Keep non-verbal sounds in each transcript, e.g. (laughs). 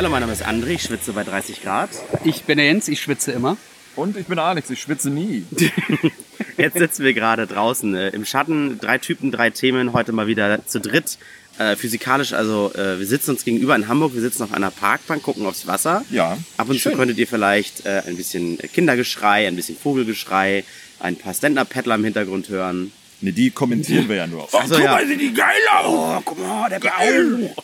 Hallo, mein Name ist André, ich schwitze bei 30 Grad. Ich bin der Jens, ich schwitze immer. Und ich bin Alex, ich schwitze nie. (laughs) Jetzt sitzen wir gerade draußen äh, im Schatten. Drei Typen, drei Themen. Heute mal wieder zu dritt. Äh, physikalisch, also äh, wir sitzen uns gegenüber in Hamburg. Wir sitzen auf einer Parkbank, gucken aufs Wasser. Ja. Ab und Schön. zu könntet ihr vielleicht äh, ein bisschen Kindergeschrei, ein bisschen Vogelgeschrei, ein paar Stand-Up-Paddler im Hintergrund hören. Ne, die kommentieren wir ja nur. Oh, so, ja. sieht die geil aus! Oh, guck mal, der Geil.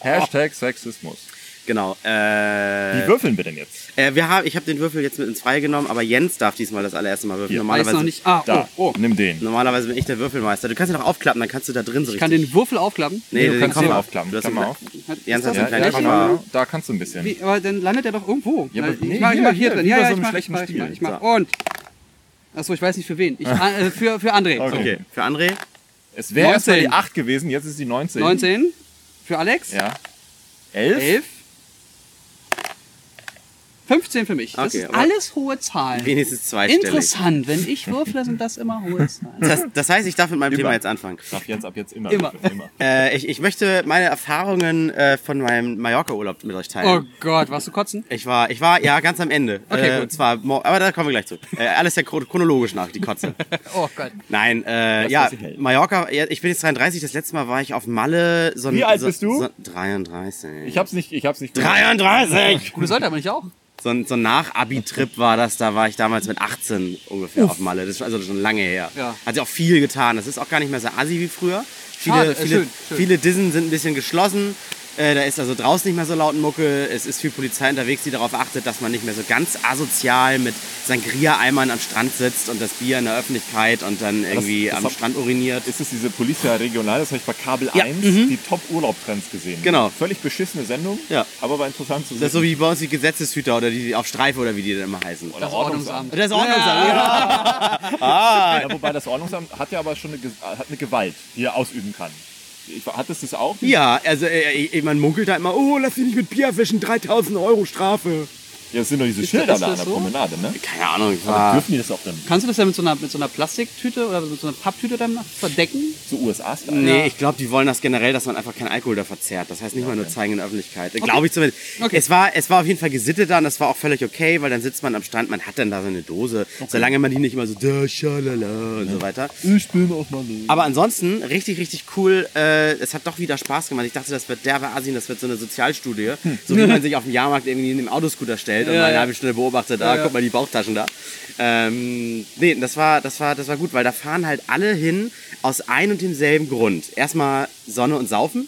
Hashtag Sexismus. Genau. Wie Äh, würfeln wir denn jetzt? äh, wir haben, ich habe den Würfel jetzt mit ins Freie genommen, aber Jens darf diesmal das allererste Mal würfeln. Hier. Normalerweise, noch nicht. Ah, Da, oh, oh. nimm den. normalerweise bin ich der Würfelmeister. Du kannst ihn doch aufklappen, dann kannst du da drin so Ich kann richtig. den Würfel aufklappen. nee, du den kannst den aufklappen. Du hast Klamm einen- mal auf. Jens hat so Ja, einen kleinen ja, da kannst du ein bisschen. Wie, aber dann landet er doch irgendwo. Ja, aber ich nee, mach, ich hier, mach hier hier, drin. wie Ja, ja, so ich mach, schlechten ich mach, ich mach, Spiel. ich mach. Und. Achso, ich weiß nicht für wen. Ich, (laughs) äh, für, für André. Okay. Für André. Es wäre 19. die 8 gewesen, jetzt ist die 19. 19. Für Alex. Ja. 11? 11. 15 für mich. Das Okay, ist alles hohe Zahlen. Wenigstens zweistellig. Interessant. Wenn ich würfle, sind das immer hohe Zahlen. Das, das heißt, ich darf mit meinem Immer. Thema jetzt anfangen. Ab jetzt, ab jetzt immer. Immer. immer. Äh, ich, ich möchte meine Erfahrungen äh, von meinem Mallorca-Urlaub mit euch teilen. Oh Gott, warst du kotzen? Ich war, ich war, ja, ganz am Ende. Okay, äh, gut. zwar, aber da kommen wir gleich zu. Äh, alles ja chron- chronologisch nach, die Kotze. (laughs) Oh Gott. Nein, äh, ja. Mallorca, ja, ich bin jetzt 33, das letzte Mal war ich auf Malle. So ein- Wie alt so, bist du? So, 33. Ich hab's nicht, ich hab's nicht. 33! Gute Leute, aber ich auch. So ein, so ein Nach-Abi-Trip war das, da war ich damals mit 18 ungefähr auf Malle. Das ist also schon lange her. Ja. Hat sich auch viel getan. Das ist auch gar nicht mehr so assi wie früher. Viele, Schade, äh, viele, schön, schön. viele Dissen sind ein bisschen geschlossen. Äh, da ist also draußen nicht mehr so laut Mucke. Es ist viel Polizei unterwegs, die darauf achtet, dass man nicht mehr so ganz asozial mit Sangria-Eimern am Strand sitzt und das Bier in der Öffentlichkeit und dann irgendwie das am hab- Strand uriniert. Ist es diese Policia Regional, das habe ich bei Kabel Ja, 1, mhm. die Top-Urlaubtrends gesehen. Genau. Völlig beschissene Sendung, Ja. aber war interessant zu sehen. Das ist so wie bei uns die Gesetzeshüter oder die auf Streife oder wie die denn immer heißen. Oder Das Ordnungsamt. Das Ordnungsamt. Ja. (laughs) Ja, wobei das Ordnungsamt hat ja aber schon eine, hat eine Gewalt, die er ausüben kann. Hattest du das auch? Ja, also äh, äh, man munkelt da immer, oh, lass dich nicht mit Bier erwischen, 3000 Euro Strafe. Ja, das sind doch diese Ist Schilder das da an der so? Promenade, ne? Keine Ahnung, ich Aber war... dürfen die das auch dann Kannst du das ja mit so einer, mit so einer Plastiktüte oder mit so einer Papptüte dann verdecken? zu USA-Style? Nee, ich glaube, die wollen das generell, dass man einfach keinen Alkohol da verzehrt. Das heißt nicht mal nur zeigen in der Öffentlichkeit. Glaube ich zumindest. Okay. Es, war, es war auf jeden Fall gesittet da und das war auch völlig okay, weil dann sitzt man am Strand, man hat dann da so eine Dose, solange man die nicht immer so da, schalala und so weiter. Ich bin auf Malle. Aber ansonsten richtig, richtig cool. Äh, es hat doch wieder Spaß gemacht. Ich dachte, das wird derbe Asien, das wird so eine Sozialstudie. So wie man sich auf dem Jahrmarkt irgendwie in dem Autoscooter stellt und Ja, mal eine halbe Stunde beobachtet, ah, Ja, ja. guck mal die Bauchtaschen da. Ähm, nee, das war, das, war, das war gut, weil da fahren halt alle hin aus ein und demselben Grund. Erstmal Sonne und Saufen.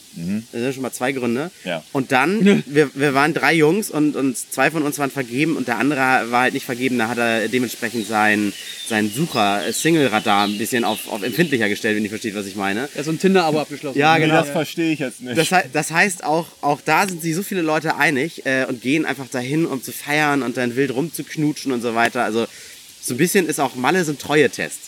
Das sind schon mal zwei Gründe. Ja. Und dann, (laughs) wir, wir waren drei Jungs und, und zwei von uns waren vergeben und der andere war halt nicht vergeben. Da hat er dementsprechend sein, sein Sucher-Single-Radar ein bisschen auf, auf empfindlicher gestellt, wenn ihr versteht, was ich meine. Ja, so ein Tinder-Abo abgeschlossen. Ja, Nee, genau. das verstehe ich jetzt nicht. Das, das heißt, auch, auch da sind sich so viele Leute einig äh, und gehen einfach dahin, um zu feiern und dann wild rumzuknutschen und so weiter. Also so ein bisschen ist auch Malle so ein Treue-Test.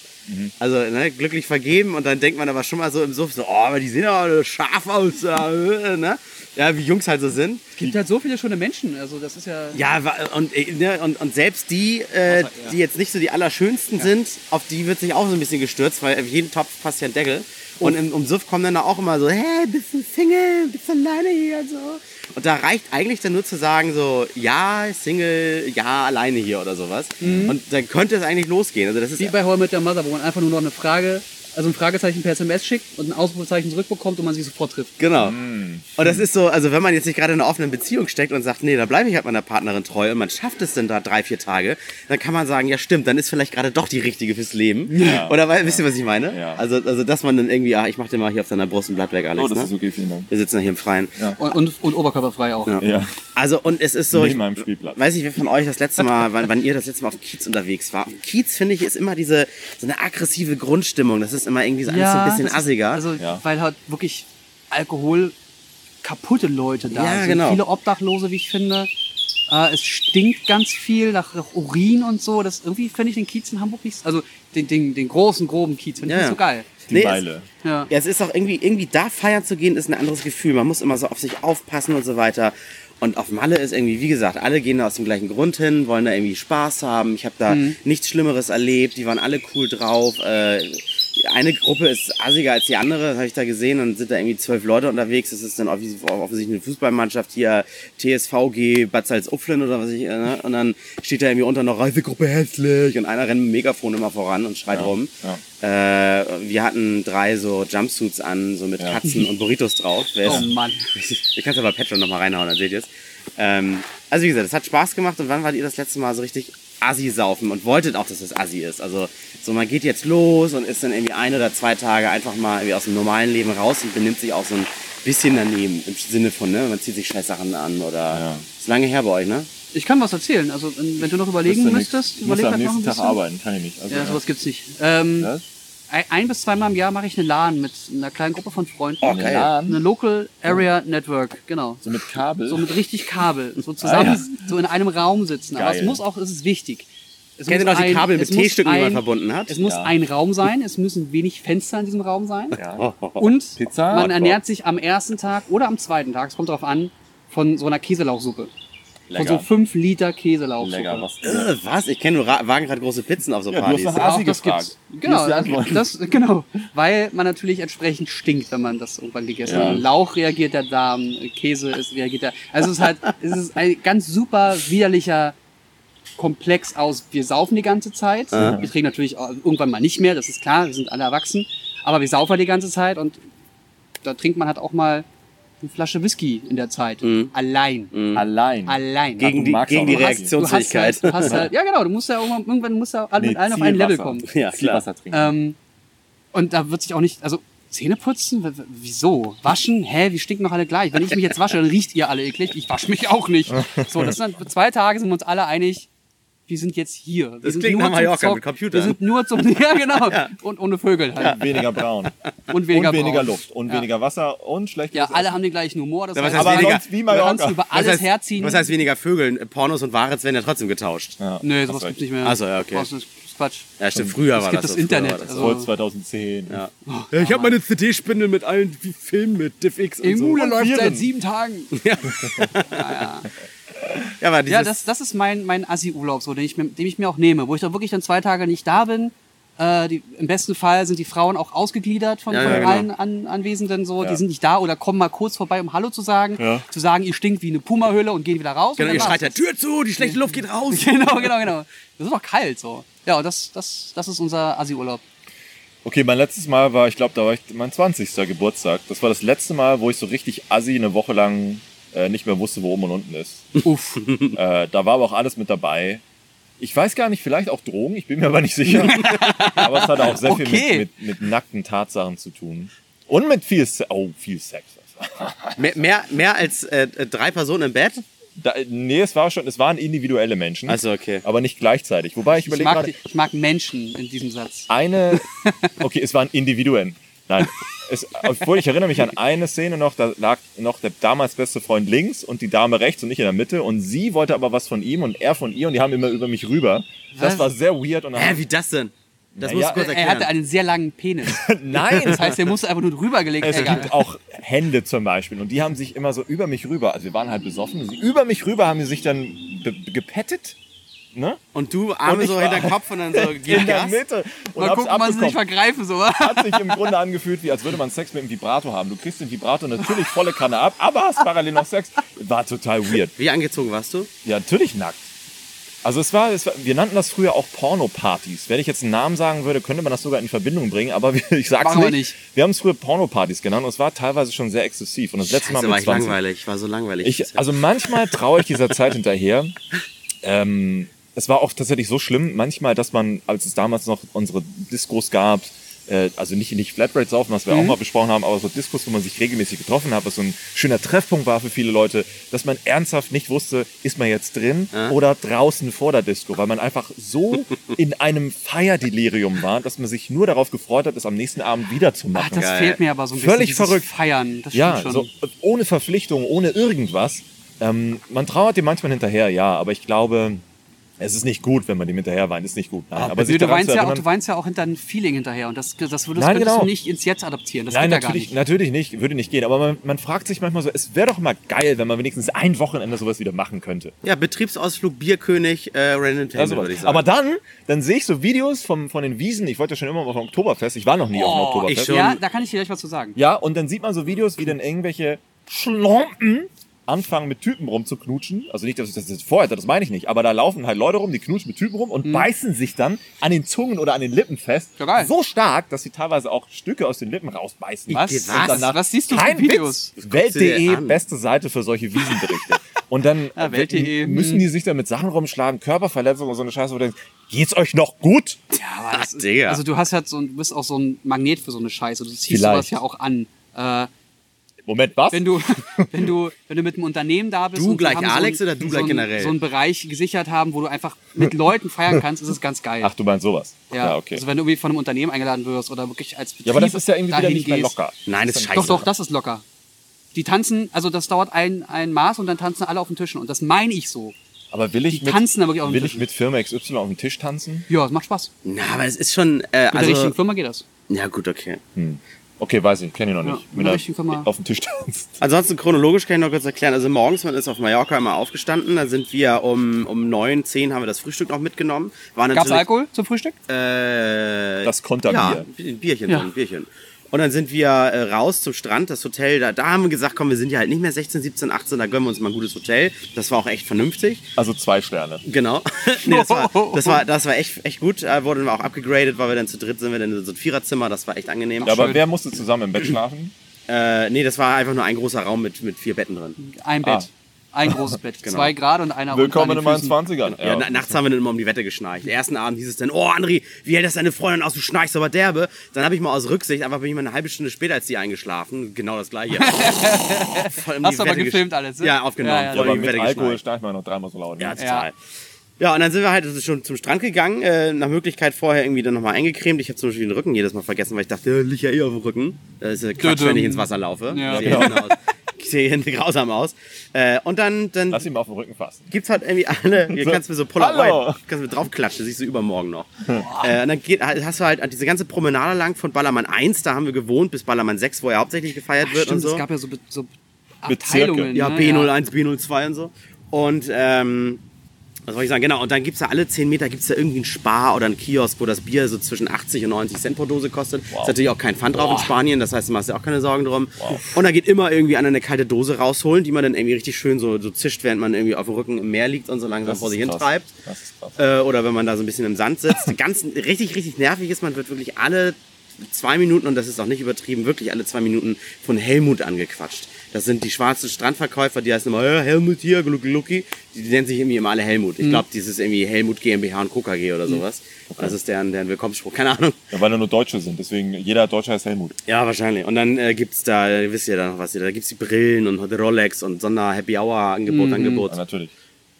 Also ne, glücklich vergeben und dann denkt man aber schon mal so im Suff so, oh, aber die sehen aber scharf aus, äh, ne? Ja, wie Jungs halt so sind. Es gibt halt so viele schöne Menschen. Also das ist ja. Ja, und, äh, ne, und, und selbst die, äh, die jetzt nicht so die allerschönsten sind, auf die wird sich auch so ein bisschen gestürzt, weil auf jeden Topf passt ja ein Deckel. Und im, im Suff kommen dann auch immer so, hey, bist du Single, bist du alleine hier und so. Und da reicht eigentlich dann nur zu sagen so, ja, Single, ja, alleine hier oder sowas. Und dann könnte es eigentlich losgehen. Also das ist Wie bei I Met Your Mother, wo man einfach nur noch eine Frage, also ein Fragezeichen per SMS schickt und ein Ausrufezeichen zurückbekommt und man sich sofort trifft. Genau. Und das ist so, also wenn man jetzt nicht gerade in einer offenen Beziehung steckt und sagt, nee, da bleibe ich halt meiner Partnerin treu und man schafft es dann da drei, vier Tage, dann kann man sagen, ja stimmt, dann ist vielleicht gerade doch die richtige fürs Leben. Ja. Oder weil, wisst ihr, was ich meine? Ja. Also, also dass man dann irgendwie, ah, ich mach dir mal hier auf deiner Brust ein Blatt weg, Alex. oh, das ne? ist okay, vielen Dank. Wir sitzen ja hier im Freien. Und, und, und oberkörperfrei auch. Ja. Ja. Also und es ist so, Neben ich meinem Spielplatz. weiß nicht, wer von euch das letzte Mal, (laughs) wann, wann ihr das letzte Mal auf dem Kiez unterwegs war. Auf dem Kiez, finde ich, ist immer diese, so eine aggressive Grundstimmung. Das ist immer irgendwie so alles so ein bisschen assiger. Also, Ja. weil halt wirklich Alkohol kaputte Leute da Ja, sind. genau. Viele Obdachlose, wie ich finde. Äh, es stinkt ganz viel nach, nach Urin und so. Das irgendwie finde ich den Kiez in Hamburg nicht, also den, den, den großen, groben Kiez finde ich Ja, nicht ja. so geil. Die Nee, es- Meile. Ja. Ja, es ist auch irgendwie, irgendwie da feiern zu gehen, ist ein anderes Gefühl. Man muss immer so auf sich aufpassen und so weiter. Und auf Malle ist irgendwie, wie gesagt, alle gehen da aus dem gleichen Grund hin, wollen da irgendwie Spaß haben. Ich habe da nichts Schlimmeres erlebt. Die waren alle cool drauf. Äh, eine Gruppe ist assiger als die andere, das habe ich da gesehen, und sind da irgendwie zwölf Leute unterwegs. Das ist dann offens- offensichtlich eine Fußballmannschaft hier, TSVG Bad Salzuflen oder was ich, äh, ne? und dann steht da irgendwie unter noch Reisegruppe hässlich und einer rennt mit dem Megafon immer voran und schreit rum. Äh, wir hatten drei so Jumpsuits an, so mit Katzen und Burritos drauf. Wer Oh Mann. Ihr könnt aber Patreon nochmal reinhauen, dann seht ihr es. Ähm, also wie gesagt, es hat Spaß gemacht und wann wart ihr das letzte Mal so richtig Assi saufen und wolltet auch, dass es Assi ist? Also so man geht jetzt los und ist dann irgendwie ein oder zwei Tage einfach mal irgendwie aus dem normalen Leben raus und benimmt sich auch so ein bisschen daneben im Sinne von, ne, man zieht sich Scheißsachen an oder Ja. ist lange her bei euch, ne? Ich kann was erzählen. Also wenn du noch überlegen Müsste müsstest, Ich muss überleg am halt noch nächsten ein Tag bisschen. arbeiten, kann ich nicht. Also, Ja, sowas gibt's nicht. Ähm, Was? Ein, ein bis zweimal im Jahr mache ich eine LAN mit einer kleinen Gruppe von Freunden. Oh, geil. Eine Local Area Network, genau. So mit Kabel. So mit richtig Kabel, so zusammen, Ah, ja. so in einem Raum sitzen. Aber es Geil. muss auch, es ist wichtig. Es Kennt ihr muss noch die ein- Kabel es mit muss T-Stücken, die man ein- verbunden hat? Es muss Ja. ein Raum sein, es müssen wenig Fenster in diesem Raum sein. ja. (laughs) Und Pizza, man ernährt sich am ersten Tag oder am zweiten Tag, es kommt darauf an, von so einer Käselauchsuppe. Von Lecker. so 5 Liter Käselauchsuppe. Lecker, was? Äh, was? Ich kenne nur Ra Wagenrad große Pizzen auf so Ja, du hast Partys. nach Ja, Asi das gefragt. gibt's. Genau, das, genau, weil man natürlich entsprechend stinkt, wenn man das irgendwann gegessen Ja. hat. Lauch reagiert der Darm, Käse ist, reagiert der. Also es ist halt, es ist ein ganz super widerlicher Komplex aus. Wir saufen die ganze Zeit. Wir trinken natürlich irgendwann mal nicht mehr, das ist klar, wir sind alle erwachsen. Aber wir saufen die ganze Zeit und da trinkt man halt auch mal eine Flasche Whisky in der Zeit. Allein. Allein. Allein. Gegen die, gegen die Assi. du hast Reaktionsfähigkeit. halt, du hast halt, ja genau, du musst ja irgendwann, irgendwann musst du alle Nee, mit allen auf ein Level kommen. Ja, klar. Ähm, und da wird sich auch nicht, also Zähne putzen? W- w- Wieso? Waschen? Hä, wir stinken doch alle gleich. Wenn ich mich jetzt wasche, dann riecht ihr alle eklig. Ich wasche mich auch nicht. So, das sind dann zwei Tage sind wir uns alle einig, wir sind jetzt hier. Wir Das sind klingt nur nach zum Mallorca Zock- mit Computern. Wir sind nur zum, (laughs) ja genau, und ohne Vögel halt. weniger braun. (laughs) Und weniger, und weniger braun. Luft. Und Ja. weniger Wasser und schlecht. Ja, alle haben den gleichen Humor. Das Ja, was heißt, Aber weniger- sonst wie wir kannst Mallorca. über Was alles heißt, herziehen. was heißt weniger Vögeln? Pornos und Wahrheits werden ja trotzdem getauscht. Ja, hast sowas gibt's nicht mehr. Ach so, ja, okay. Das ist Quatsch. Ja, stimmt, früher Es war gibt das das Internet, war das so. also- Vor 2010. Ja. Ja, ich habe meine CD-Spindel mit allen Filmen mit DivX und Emule so. läuft seit sieben Tagen. Ja, (laughs) (laughs) aber dieses, Ja, das, das ist mein, mein Assi-Urlaub, so, den, ich, mir- den ich mir auch nehme, wo ich dann wirklich dann zwei Tage nicht da bin. Äh, die, Im besten Fall sind die Frauen auch ausgegliedert von, Ja, von ja, genau. allen an, Anwesenden. So. Ja. Die sind nicht da oder kommen mal kurz vorbei, um Hallo zu sagen. Ja. Zu sagen, ihr stinkt wie eine Puma-Höhle und gehen wieder raus. genau, ihr schreit der Tür zu, die schlechte Luft geht raus. (laughs) Genau, genau, genau. Das ist doch kalt so. Ja, und das, das, das ist unser Assi-Urlaub. Okay, mein letztes Mal war, ich glaube, da war ich mein 20. Geburtstag. Das war das letzte Mal, wo ich so richtig assi eine Woche lang äh, nicht mehr wusste, wo oben und unten ist. Uff. (laughs) äh, da war aber auch alles mit dabei. Ich weiß gar nicht, vielleicht auch Drogen, ich bin mir aber nicht sicher. (laughs) aber es hatte auch sehr Okay. viel mit, mit, mit nackten Tatsachen zu tun. Und mit viel Sex. Oh, viel Sex. (laughs) Mehr, mehr, mehr als äh, drei Personen im Bett? Da, nee, es war schon, es waren individuelle Menschen. Also, okay. Aber nicht gleichzeitig. Wobei ich Ich mag, gerade, die- ich mag Menschen in diesem Satz. eine, okay, es waren Individuen. Nein, es, obwohl ich erinnere mich an eine Szene noch, da lag noch der damals beste Freund links und die Dame rechts und ich in der Mitte und sie wollte aber was von ihm und er von ihr und die haben immer über mich rüber. Das Was? war sehr weird und Hä, wie das denn? Das Naja, musst du kurz Er erklären. hatte einen sehr langen Penis. (laughs) Nein, Das heißt, der musste einfach nur drüber gelegt es Egal. gibt auch Hände zum Beispiel und die haben sich immer so über mich rüber, also wir waren halt besoffen, über mich rüber haben sie sich dann gepettet, ne? und du Arme Und so war- hinter Kopf und dann so (laughs) In der Gas? Mitte. Und Mal gucken, man sie nicht vergreifen, so. (laughs) Hat sich im Grunde angefühlt, wie als würde man Sex mit einem Vibrator haben. Du kriegst den Vibrator natürlich volle Kanne ab, aber hast parallel noch Sex. War total weird. Wie angezogen warst du? Ja, natürlich nackt. Also es war, es war, wir nannten das früher auch Pornopartys. Wenn ich jetzt einen Namen sagen würde, könnte man das sogar in Verbindung bringen, aber (laughs) ich sag's Machen wir nicht. nicht. Wir haben es früher Pornopartys genannt und es war teilweise schon sehr exzessiv. Und das letzte Mal Scheiße, war mit ich 20. langweilig. Ich war so langweilig. Ich, also manchmal traue ich dieser Zeit hinterher. Ähm, es war auch tatsächlich so schlimm, manchmal, dass man, als es damals noch unsere Diskos gab, äh, also nicht, nicht Flatrate saufen, was wir Mhm. auch mal besprochen haben, aber so Diskos, wo man sich regelmäßig getroffen hat, was so ein schöner Treffpunkt war für viele Leute, dass man ernsthaft nicht wusste, ist man jetzt drin oder draußen vor der Disco, weil man einfach so (laughs) in einem Feierdelirium war, dass man sich nur darauf gefreut hat, es am nächsten Abend wieder zu Ach, machen. das Geil. fehlt mir aber so ein bisschen. Völlig verrückt. Feiern, das Ja, stimmt so schon. ohne Verpflichtung, ohne irgendwas. Ähm, man trauert dem manchmal hinterher, ja, aber ich glaube, Es ist nicht gut, wenn man dem hinterher weint, ist nicht gut. Nein, aber Nö, sich du, weinst ja auch, du weinst ja auch hinter ein Feeling hinterher und das, das würdest, Nein, genau. du nicht ins Jetzt adaptieren. Das Nein, geht ja gar natürlich, nicht. natürlich nicht, würde nicht gehen. Aber man, man fragt sich manchmal so, es wäre doch mal geil, wenn man wenigstens ein Wochenende sowas wieder machen könnte. Ja, Betriebsausflug Bierkönig, äh, Random Ja, Table, sowas. würde ich sagen. Aber dann, dann sehe ich so Videos vom, von den Wiesen. Ich wollte ja schon immer mal auf ein Oktoberfest. Ich war noch nie auf einem Oh, Oktoberfest. ich schon. Ja, da kann ich dir gleich was zu sagen. Ja, und dann sieht man so Videos, wie dann irgendwelche Schlompen anfangen mit Typen rumzuknutschen. Also nicht, dass ich das jetzt vorhätte, das meine ich nicht. Aber da laufen halt Leute rum, die knutschen mit Typen rum und beißen sich dann an den Zungen oder an den Lippen fest. Ja, geil. So stark, dass sie teilweise auch Stücke aus den Lippen rausbeißen. Was? Was? Was, danach- was siehst du Kein Videos? Welt.de, beste Seite für solche Wiesenberichte. Und dann (laughs) Ja, müssen hm. die sich dann mit Sachen rumschlagen, Körperverletzungen und so eine Scheiße, wo du denkst, geht's euch noch gut? Ja, aber das ist, Digga. also du hast halt so, ein- du bist auch so ein Magnet für so eine Scheiße. Du ziehst Vielleicht. sowas ja auch an. Äh, Moment, was? wenn du, (laughs) wenn du, wenn du mit einem Unternehmen da bist. Du gleich haben so Alex ein- oder du so gleich ein, generell? So einen Bereich gesichert haben, wo du einfach mit Leuten feiern (laughs) kannst, ist es ganz geil. Ach, du meinst sowas. ja, okay. Also wenn du irgendwie von einem Unternehmen eingeladen wirst oder wirklich als Betrieb ja, aber das ist ja irgendwie wieder dahin nicht mehr gehst. locker. Nein, das ist scheiße. Doch, doch, das ist locker. Die tanzen, also das dauert ein, ein Maß und dann tanzen alle auf den Tischen. Und das meine ich so. Aber will ich mit, will ich mit Firma XY auf dem Tisch tanzen? Ja, es macht Spaß. Na, aber es ist schon, äh, Mit der also, richtigen Firma geht das. ja gut, okay. Okay, weiß ich, kenne ich noch Ja, nicht. der richtigen Firma. auf dem Tisch tanzt. Ansonsten chronologisch kann ich noch kurz erklären. Also morgens, man ist auf Mallorca immer aufgestanden, da sind wir um, um neun, zehn haben wir das Frühstück noch mitgenommen. Gab's natürlich, Alkohol zum Frühstück? Äh, Das Konterbier. Ja, ein Bierchen, Ja. so ein Bierchen. Und dann sind wir äh, raus zum Strand, das Hotel, da, da haben wir gesagt, komm, wir sind ja halt nicht mehr 16, 17, 18, da gönnen wir uns mal ein gutes Hotel. Das war auch echt vernünftig. Also zwei Sterne. Genau. (laughs) nee, das war, (laughs) das war, das war echt, echt gut. Äh, wurde dann auch abgegradet, weil wir dann zu dritt sind wir dann in so ein Viererzimmer, das war echt angenehm. Ja, aber schön. wer musste zusammen im Bett schlafen? Äh, nee, das war einfach nur ein großer Raum mit, mit vier Betten drin. Ein Ah. Ein großes Bett. Genau. Zwei Grad und einer Willkommen in meinen Füßen. 20ern. Ja, na, nachts haben wir dann immer um die Wette geschnarcht. Den ersten Abend hieß es dann, oh André, wie hält das deine Freundin aus, du schnarchst aber derbe. Dann habe ich mal aus Rücksicht, einfach bin ich mal eine halbe Stunde später als die eingeschlafen. Genau das gleiche. (laughs) Voll um die Hast du aber Wette gefilmt alles, ne? Ja, aufgenommen. Ja, ja, voll aber die mit Wette Alkohol schnarcht man noch dreimal so laut. Ja, ne? total. Ja, und dann sind wir halt also schon zum Strand gegangen, äh, nach Möglichkeit vorher irgendwie dann nochmal eingecremt. Ich habe zum Beispiel den Rücken jedes Mal vergessen, weil ich dachte, ja, liegt ja eh auf dem Rücken. Das ist ja Quatsch, wenn ich ins Wasser laufe. Ja. Ich sehe hinten grausam aus. Äh, und dann, dann Lass ihn mal auf den Rücken fassen. gibt's halt irgendwie alle, hier So, kannst du mir so. Polaroid, kannst du mir draufklatschen, das siehst du übermorgen noch. äh, und dann geht, hast du halt diese ganze Promenade lang von Ballermann 1, da haben wir gewohnt, bis Ballermann 6, wo er hauptsächlich gefeiert wird Stimmt, und so. es gab ja so, so Bezirke. Abteilungen. Ja, ne? B01, B02 und so. Und, ähm, was soll ich sagen? Genau, und dann gibt's da alle 10 Meter gibt's da irgendwie einen Spar oder einen Kiosk, wo das Bier so zwischen 80 und 90 Cent pro Dose kostet. Ist natürlich auch kein Pfand drauf in Spanien, das heißt, du machst dir auch keine Sorgen drum. Und da geht immer irgendwie einer eine kalte Dose rausholen, die man dann irgendwie richtig schön so, so zischt, während man irgendwie auf dem Rücken im Meer liegt und so langsam Das vor sich hin krass. treibt. Das ist krass. Äh, oder wenn man da so ein bisschen im Sand sitzt. (laughs) Ganz richtig, richtig nervig ist, man wird wirklich alle zwei Minuten, und das ist auch nicht übertrieben, wirklich alle zwei Minuten von Helmut angequatscht. Das sind die schwarzen Strandverkäufer, die heißen immer, Helmut hier, Glucki Glucki. Die nennen sich irgendwie immer alle Helmut. Ich glaube, dieses ist irgendwie Helmut GmbH und KKG oder sowas. Das ist deren, deren Willkommensspruch, keine Ahnung. Ja, weil da nur Deutsche sind, deswegen jeder Deutsche heißt Helmut. Ja, wahrscheinlich. Und dann äh, gibt's da, wisst ihr da noch was, da gibt's die Brillen und Rolex und Sonder-Happy-Hour-Angebot, Angebot. Ja, natürlich.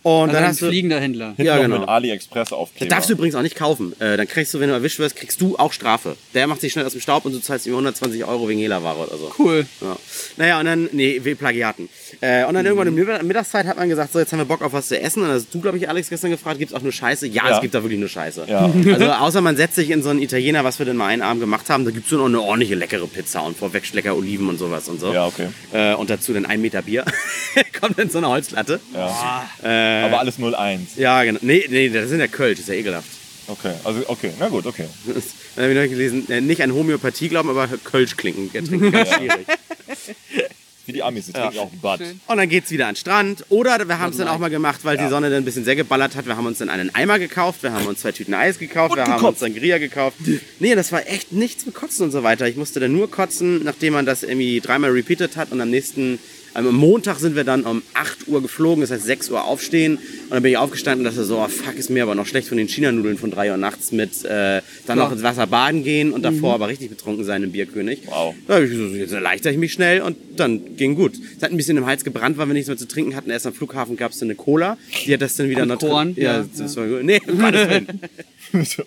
Und Also dann ein hast du... fliegender Händler. Ja, noch genau. mit AliExpress Das aufkleber. darfst du übrigens auch nicht kaufen. Äh, dann kriegst du, wenn du erwischt wirst, kriegst du auch Strafe. Der macht sich schnell aus dem Staub und du zahlst ihm 120 Euro wegen Hehlerware oder so. Cool. Ja. Naja, und dann, nee, wegen Plagiaten. Äh, und dann irgendwann um Mittag- Mittagszeit hat man gesagt, so, jetzt haben wir Bock auf was zu essen. Und dann hast du, glaube ich, Alex gestern gefragt, gibt's auch nur Scheiße? Ja, Ja. es gibt da wirklich nur Scheiße. Ja. (laughs) Also, außer man setzt sich in so einen Italiener, was wir denn mal einen Abend gemacht haben, da gibt's so noch eine ordentliche leckere Pizza und vorweg lecker Oliven und sowas und so. Ja, okay. Äh, und dazu dann ein Meter Bier. (laughs) Kommt in so eine Holzlatte. Ja. Äh, Aber alles 01. ja, genau. Nee, nee, das sind ja Kölsch, das ist ja ekelhaft. Okay, also okay, na gut, okay. (laughs) Dann habe ich noch gelesen, äh, nicht an Homöopathie glauben, aber Kölsch klinken. trinken, Ganz schwierig. (laughs) Wie die Amis, die trinken auch Bad. Schön. Und dann geht's wieder an den Strand. Oder wir haben es dann auch mal gemacht, weil die Ja. Sonne dann ein bisschen sehr geballert hat. Wir haben uns dann einen Eimer gekauft, wir haben uns zwei Tüten Eis gekauft, Und wir haben uns dann Gria gekauft. Nee, das war echt nichts mit Kotzen und so weiter. Ich musste dann nur kotzen, nachdem man das irgendwie dreimal repeated hat. Und am nächsten, am Montag sind wir dann um 8 Uhr geflogen, das heißt 6 Uhr aufstehen. Und dann bin ich aufgestanden und dachte so, oh, fuck, ist mir aber noch schlecht von den China-Nudeln von 3 Uhr nachts mit äh, dann noch ins Wasser baden gehen und davor aber richtig betrunken sein im Bierkönig. Wow. Da ich so, jetzt erleichter ich mich schnell und dann ging gut. Es hat ein bisschen im Hals gebrannt, weil wir nichts mehr zu trinken hatten. Erst am Flughafen gab es dann eine Cola. Die hat das dann wieder. Korn, ja, ja, das war gut. Nee, um Gottes (laughs) Willen.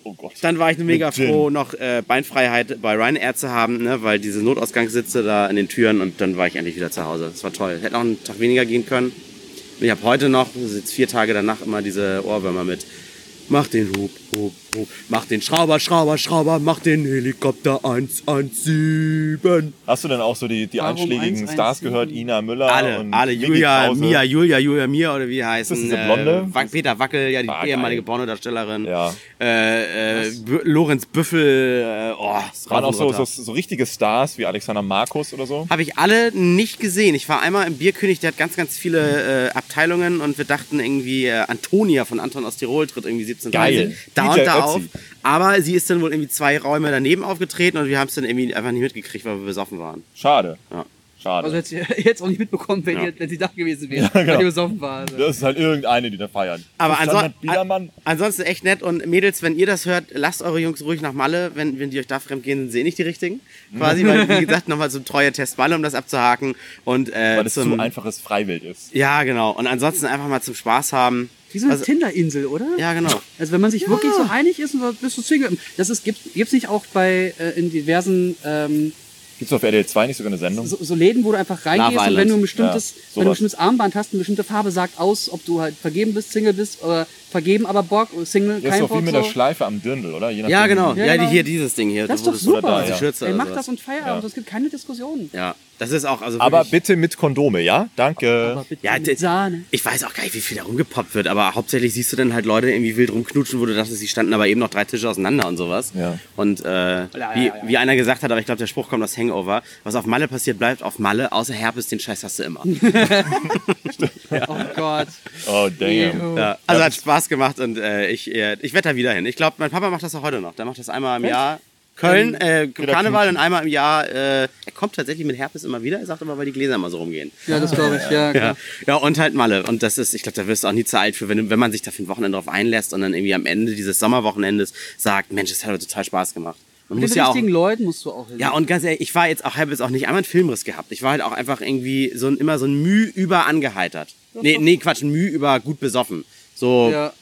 oh Gott. Dann war ich mega froh, noch äh, Beinfreiheit bei Ryanair zu haben, ne, weil diese Notausgangssitze da in den Türen und dann war ich endlich wieder zu Hause. Das war toll. Hätte auch einen Tag weniger gehen können. Und ich habe heute noch, das ist jetzt vier Tage danach, immer diese Ohrwürmer mit. Mach den Hub, Hub, Hub. Mach den Schrauber, Schrauber, Schrauber. Mach den Helikopter 117. Hast du denn auch so die, die Warum anschlägigen 117? Stars gehört? Ina Müller Alle, und alle. Vicky Julia, Krause? Mia, Julia, Julia, Mia oder wie die heißen. Ist das diese Blonde? Äh, Peter Wackel, ja, die Ah, ehemalige. Pornodarstellerin. Ja. Äh, äh, Lorenz Büffel. Äh, oh, das Waren auch so, so, so richtige Stars wie Alexander Markus oder so? Habe ich alle nicht gesehen. Ich war einmal im Bierkönig, der hat ganz, ganz viele äh, Abteilungen und wir dachten irgendwie, äh, Antonia von Anton aus Tirol tritt irgendwie 17 Geil. da Und da Ötzi. auf. Aber sie ist dann wohl irgendwie zwei Räume daneben aufgetreten und wir haben es dann irgendwie einfach nicht mitgekriegt, weil wir besoffen waren. Schade. Ja. Schade. Also hätte ich (laughs) jetzt auch nicht mitbekommen, wenn, Ja. ihr, wenn sie da gewesen (laughs) wäre, Ja, genau. weil ihr besoffen war. Also. das ist halt irgendeine, die da feiern. Aber Standard ansonsten, echt nett und Mädels, wenn ihr das hört, lasst eure Jungs ruhig nach Malle. Wenn, wenn die euch da fremdgehen, sind sie eh nicht die richtigen. Quasi, weil, wie (laughs) gesagt, nochmal so ein treuer Test Malle, um das abzuhaken. Und, äh, Weil es zum, zu einfaches Freiwild ist. Ja, genau. Und ansonsten einfach mal zum Spaß haben. Wie so eine Also- Tinder-Insel, oder? Ja, genau. Also wenn man sich wirklich so einig ist, und bist du Single. Das ist, gibt gibt's nicht auch bei äh, in diversen ähm, Gibt es auf RTL 2 nicht sogar eine Sendung? so, so Läden, wo du einfach reingehst Love und wenn du ein bestimmtes, Ja, wenn du ein bestimmtes Armband hast, eine bestimmte Farbe sagt aus, ob du halt vergeben bist, Single bist oder vergeben, aber Bock, Single, Ja, ist kein doch wie mit der. Schleife am Dirndl, oder? Je Ja, genau. Ja, die, hier dieses Ding hier. Das ist doch super. da, diese ja. Schürze Ey, mach das und Feierabend, Ja. es gibt keine Diskussion. Ja, das ist auch, also Aber bitte mit Kondome, ja? Danke. Aber bitte Ja, mit Sahne. ich weiß auch gar nicht, wie viel da rumgepoppt wird, aber hauptsächlich siehst du dann halt Leute irgendwie wild rumknutschen, wo du dachtest, sie standen aber eben noch drei Tische auseinander und sowas. Ja. Und äh, wie, ja, ja. wie einer gesagt hat, aber ich glaube, der Spruch kommt aus Hangover, was auf Malle passiert, bleibt auf Malle, außer Herpes, den Scheiß hast du immer. (laughs) Oh Gott. Oh, damn. Also hat Spaß gemacht und äh, ich, äh, ich werde da wieder hin. Ich glaube, mein Papa macht das auch heute noch. Der macht das einmal im Jahr. Köln, äh, Karneval und einmal im Jahr. Äh, er kommt tatsächlich mit Herpes immer wieder. Er sagt aber, weil die Gläser immer so rumgehen. Ja, das glaube ich, ja. Ja, ja, und halt Malle. Und das ist, ich glaube, da wirst du auch nie zu alt für, wenn, du- wenn man sich da für ein Wochenende drauf einlässt und dann irgendwie am Ende dieses Sommerwochenendes sagt, Mensch, das hat aber total Spaß gemacht. Man Mit muss den ja auch. richtigen Leuten musst du auch hin. Ja, und ganz ehrlich, ich war jetzt auch, habe jetzt auch nicht einmal einen Filmriss gehabt. Ich war halt auch einfach irgendwie so ein, immer so ein Müh über angeheitert. Nee, nee, Quatsch, ein Müh über gut besoffen. So, ja.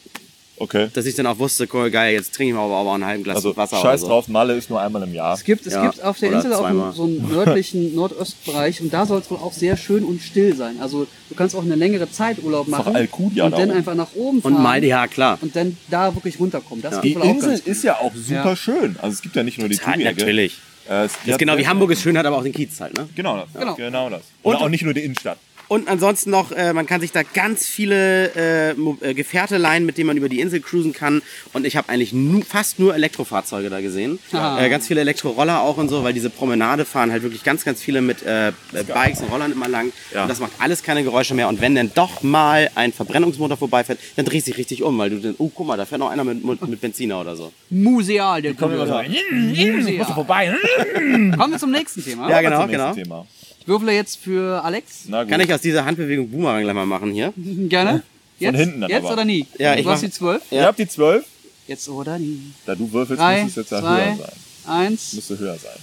Okay. dass ich dann auch wusste, cool, geil, jetzt trinke ich mal aber auch einen halben Glas Also, Wasser scheiß oder so. drauf, Malle ist nur einmal im Jahr. Es gibt, es Ja, gibt auf der Insel auch einen, so einen nördlichen (laughs) Nordostbereich und da soll es wohl auch sehr schön und still sein. Also du kannst auch eine längere Zeit Urlaub machen Alcudia und da dann oben. einfach nach oben fahren Und Malde, ja, klar. und dann da wirklich runterkommen. Das Die ist wohl auch Insel ist ja auch super Ja. schön. Also es gibt ja nicht nur die Touri-Ecke. natürlich. Äh, es- Das die genau wie Hamburg ist schön, hat aber auch den Kiez halt, ne? Genau, das. Genau. genau das. Und Und- auch nicht nur die Innenstadt. Und ansonsten noch, äh, man kann sich da ganz viele äh, äh, Gefährte leihen, mit denen man über die Insel cruisen kann. Und ich habe eigentlich nu fast nur Elektrofahrzeuge da gesehen. Ah. Äh, ganz viele Elektroroller auch und so, weil diese Promenade fahren halt wirklich ganz, ganz viele mit äh, äh, Bikes und Rollern immer lang. Ja. Und das macht alles keine Geräusche mehr. Und wenn dann doch mal ein Verbrennungsmotor vorbeifährt, dann drehst du dich richtig um, weil du dann, oh, guck mal, da fährt noch einer mit, mit, Benziner oder so. museal. Der Kommen wir Gute. mal so, Museal. vorbei. Kommen wir zum nächsten Thema. Ja, genau, genau. Thema. Ich würfele jetzt für Alex. Na gut. Kann ich aus dieser Handbewegung Boomerang gleich mal machen hier? Gerne. Jetzt, hinten dann jetzt aber. oder nie? Ja, ich du hast mach- die 12. Ihr habt die 12. Jetzt oder nie. Da du würfelst, Drei, muss es jetzt ja zwei, höher sein. eins. Müsste höher sein.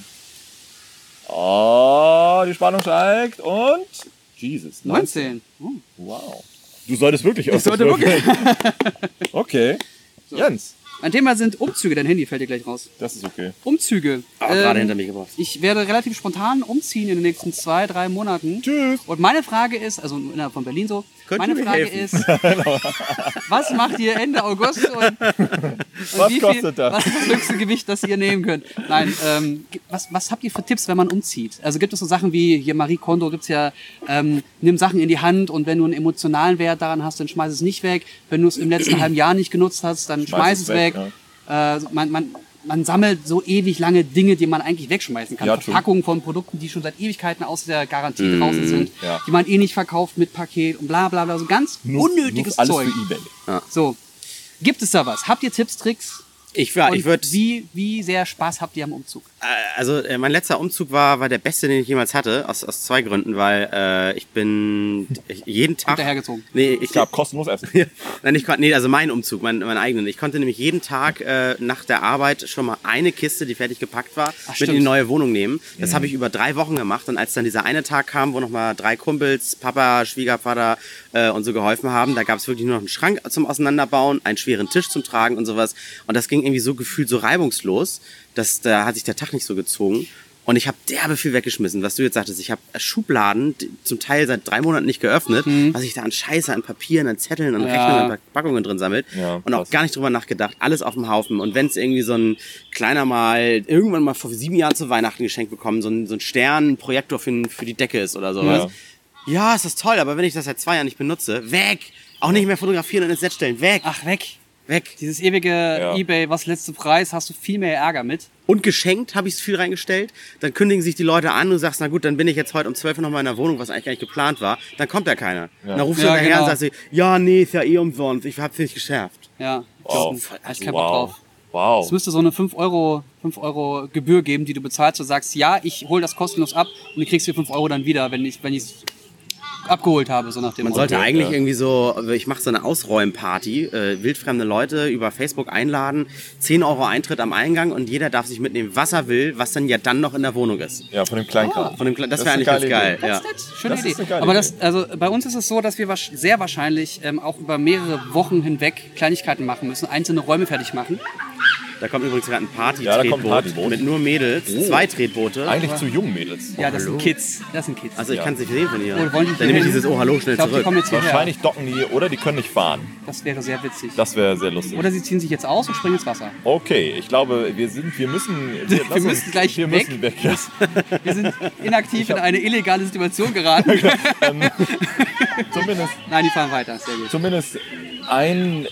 Oh, die Spannung steigt und. Jesus. 19. Oh. Wow. Du solltest wirklich öfters sollte würfeln. (laughs) (laughs) okay. Jens, Mein Thema sind Umzüge. Dein Handy fällt dir gleich raus. das ist okay. Umzüge. Ah, gerade Ähm, hinter mich gebracht. Ich werde relativ spontan umziehen in den nächsten zwei, drei Monaten. Tschüss. Und meine Frage ist, also innerhalb von Berlin so, Könnt meine Frage helfen? ist, (laughs) was macht ihr Ende August und, und Was wie kostet das? Was ist das höchste Gewicht, das ihr nehmen könnt? Nein, ähm, was, was habt ihr für Tipps, wenn man umzieht? Also gibt es so Sachen wie, hier Marie Kondo gibt's ja, ähm, nimm Sachen in die Hand und wenn du einen emotionalen Wert daran hast, dann schmeiß es nicht weg. Wenn du es im letzten halben Jahr nicht genutzt hast, dann schmeiß, es weg. Äh, man, man, man sammelt so ewig lange Dinge, die man eigentlich wegschmeißen kann. Ja. Verpackungen von Produkten, die schon seit Ewigkeiten aus der Garantie draußen sind, ja. die man eh nicht verkauft mit Paket und bla bla bla. So ganz Nur- unnötiges nur alles Zeug. für Ebay. So. Gibt es da was? Habt ihr Tipps, Tricks? Ich, Und ich würde wie, wie sehr Spaß habt ihr am Umzug? Äh, Also äh, mein letzter Umzug war, war der beste, den ich jemals hatte, aus, aus zwei Gründen, weil äh, ich bin jeden Tag... Hinterhergezogen. Nee, ich Ich gab kostenlos Essen. (laughs) Nein, ich konnte, nee, also mein Umzug, mein, meinen eigenen. Ich konnte nämlich jeden Tag äh, nach der Arbeit schon mal eine Kiste, die fertig gepackt war, mit stimmt. in die neue Wohnung nehmen. Das habe ich über drei Wochen gemacht. Und als dann dieser eine Tag kam, wo noch mal drei Kumpels, Papa, Schwiegervater äh, und so geholfen haben, da gab es wirklich nur noch einen Schrank zum Auseinanderbauen, einen schweren Tisch zum Tragen und sowas. Und das ging irgendwie so gefühlt so reibungslos, dass da hat sich der Tag nicht so gezogen. Und ich habe derbe viel weggeschmissen, was du jetzt sagtest. Ich habe Schubladen zum Teil seit drei Monaten nicht geöffnet, was ich da an Scheiße, an Papieren, an Zetteln, an Ja. Rechnungen, an Packungen drin sammelt. Ja, und auch krass. gar nicht drüber nachgedacht. Alles auf dem Haufen. Und wenn es irgendwie so ein kleiner mal, irgendwann mal vor sieben Jahren zu Weihnachten geschenkt bekommen, so ein, so ein Stern, ein Projektor für, für die Decke ist oder sowas. Ja. ist das toll, aber wenn ich das seit zwei Jahren nicht benutze, weg! Auch nicht mehr fotografieren und ins Netz stellen, weg! Ach, weg. Weg! Dieses ewige Ebay, was letzte Preis, hast du viel mehr Ärger mit. Und geschenkt habe ich es viel reingestellt. Dann kündigen sich die Leute an und sagst, na gut, dann bin ich jetzt heute um 12 Uhr noch mal in der Wohnung, was eigentlich gar nicht geplant war. Dann kommt ja keiner. Dann rufst du Ja, hinterher genau. und sagst, ja, nee, ist ja eh umsonst, ich hab's nicht geschärft. Ja. Wow. Das ist hab ich keinen Bock drauf. Wow. Es müsste so eine 5 Euro, 5 Euro Gebühr geben, die du bezahlst. Du sagst, ja, ich hole das kostenlos ab und du kriegst die 5 Euro dann wieder, wenn ich wenn ich abgeholt habe, so nach dem Man Motto. sollte eigentlich ja. irgendwie so, ich mache so eine Ausräumparty, äh, wildfremde Leute über Facebook einladen, 10 Euro Eintritt am Eingang und jeder darf sich mitnehmen, was er will, was dann ja dann noch in der Wohnung ist. Ja, von dem Kleinkram. Von dem, Kle- das Das wäre ist eigentlich ganz geil. Ja. Das schöne Das ist Idee. eine geile Aber das, also bei uns ist es so, dass wir sehr wahrscheinlich ähm, auch über mehrere Wochen hinweg Kleinigkeiten machen müssen, einzelne Räume fertig machen. Da kommt übrigens gerade ein Ja, Party-Tretboot Partyboot. mit nur Mädels, zwei Tretboote. Eigentlich zu jungen Mädels. Ja, das hallo. sind Kids. Das sind Kids. Also ich Ja. kann es nicht sehen von hier. Oh, wollen die Dann nehme ich dieses? Oh, hallo, schnell ich glaube, die zurück. kommen jetzt hierher. Wahrscheinlich docken die oder die können nicht fahren. Das wäre sehr witzig. Das wäre sehr lustig. Oder sie ziehen sich jetzt aus und springen ins Wasser. Okay, ich glaube, wir sind, wir müssen, (laughs) wir, lass müssen uns, gleich wir weg. müssen weg. Ja. (laughs) Wir sind inaktiv in eine illegale Situation geraten. (laughs) Zumindest, Nein, die fahren weiter. Sehr gut. zumindest ein,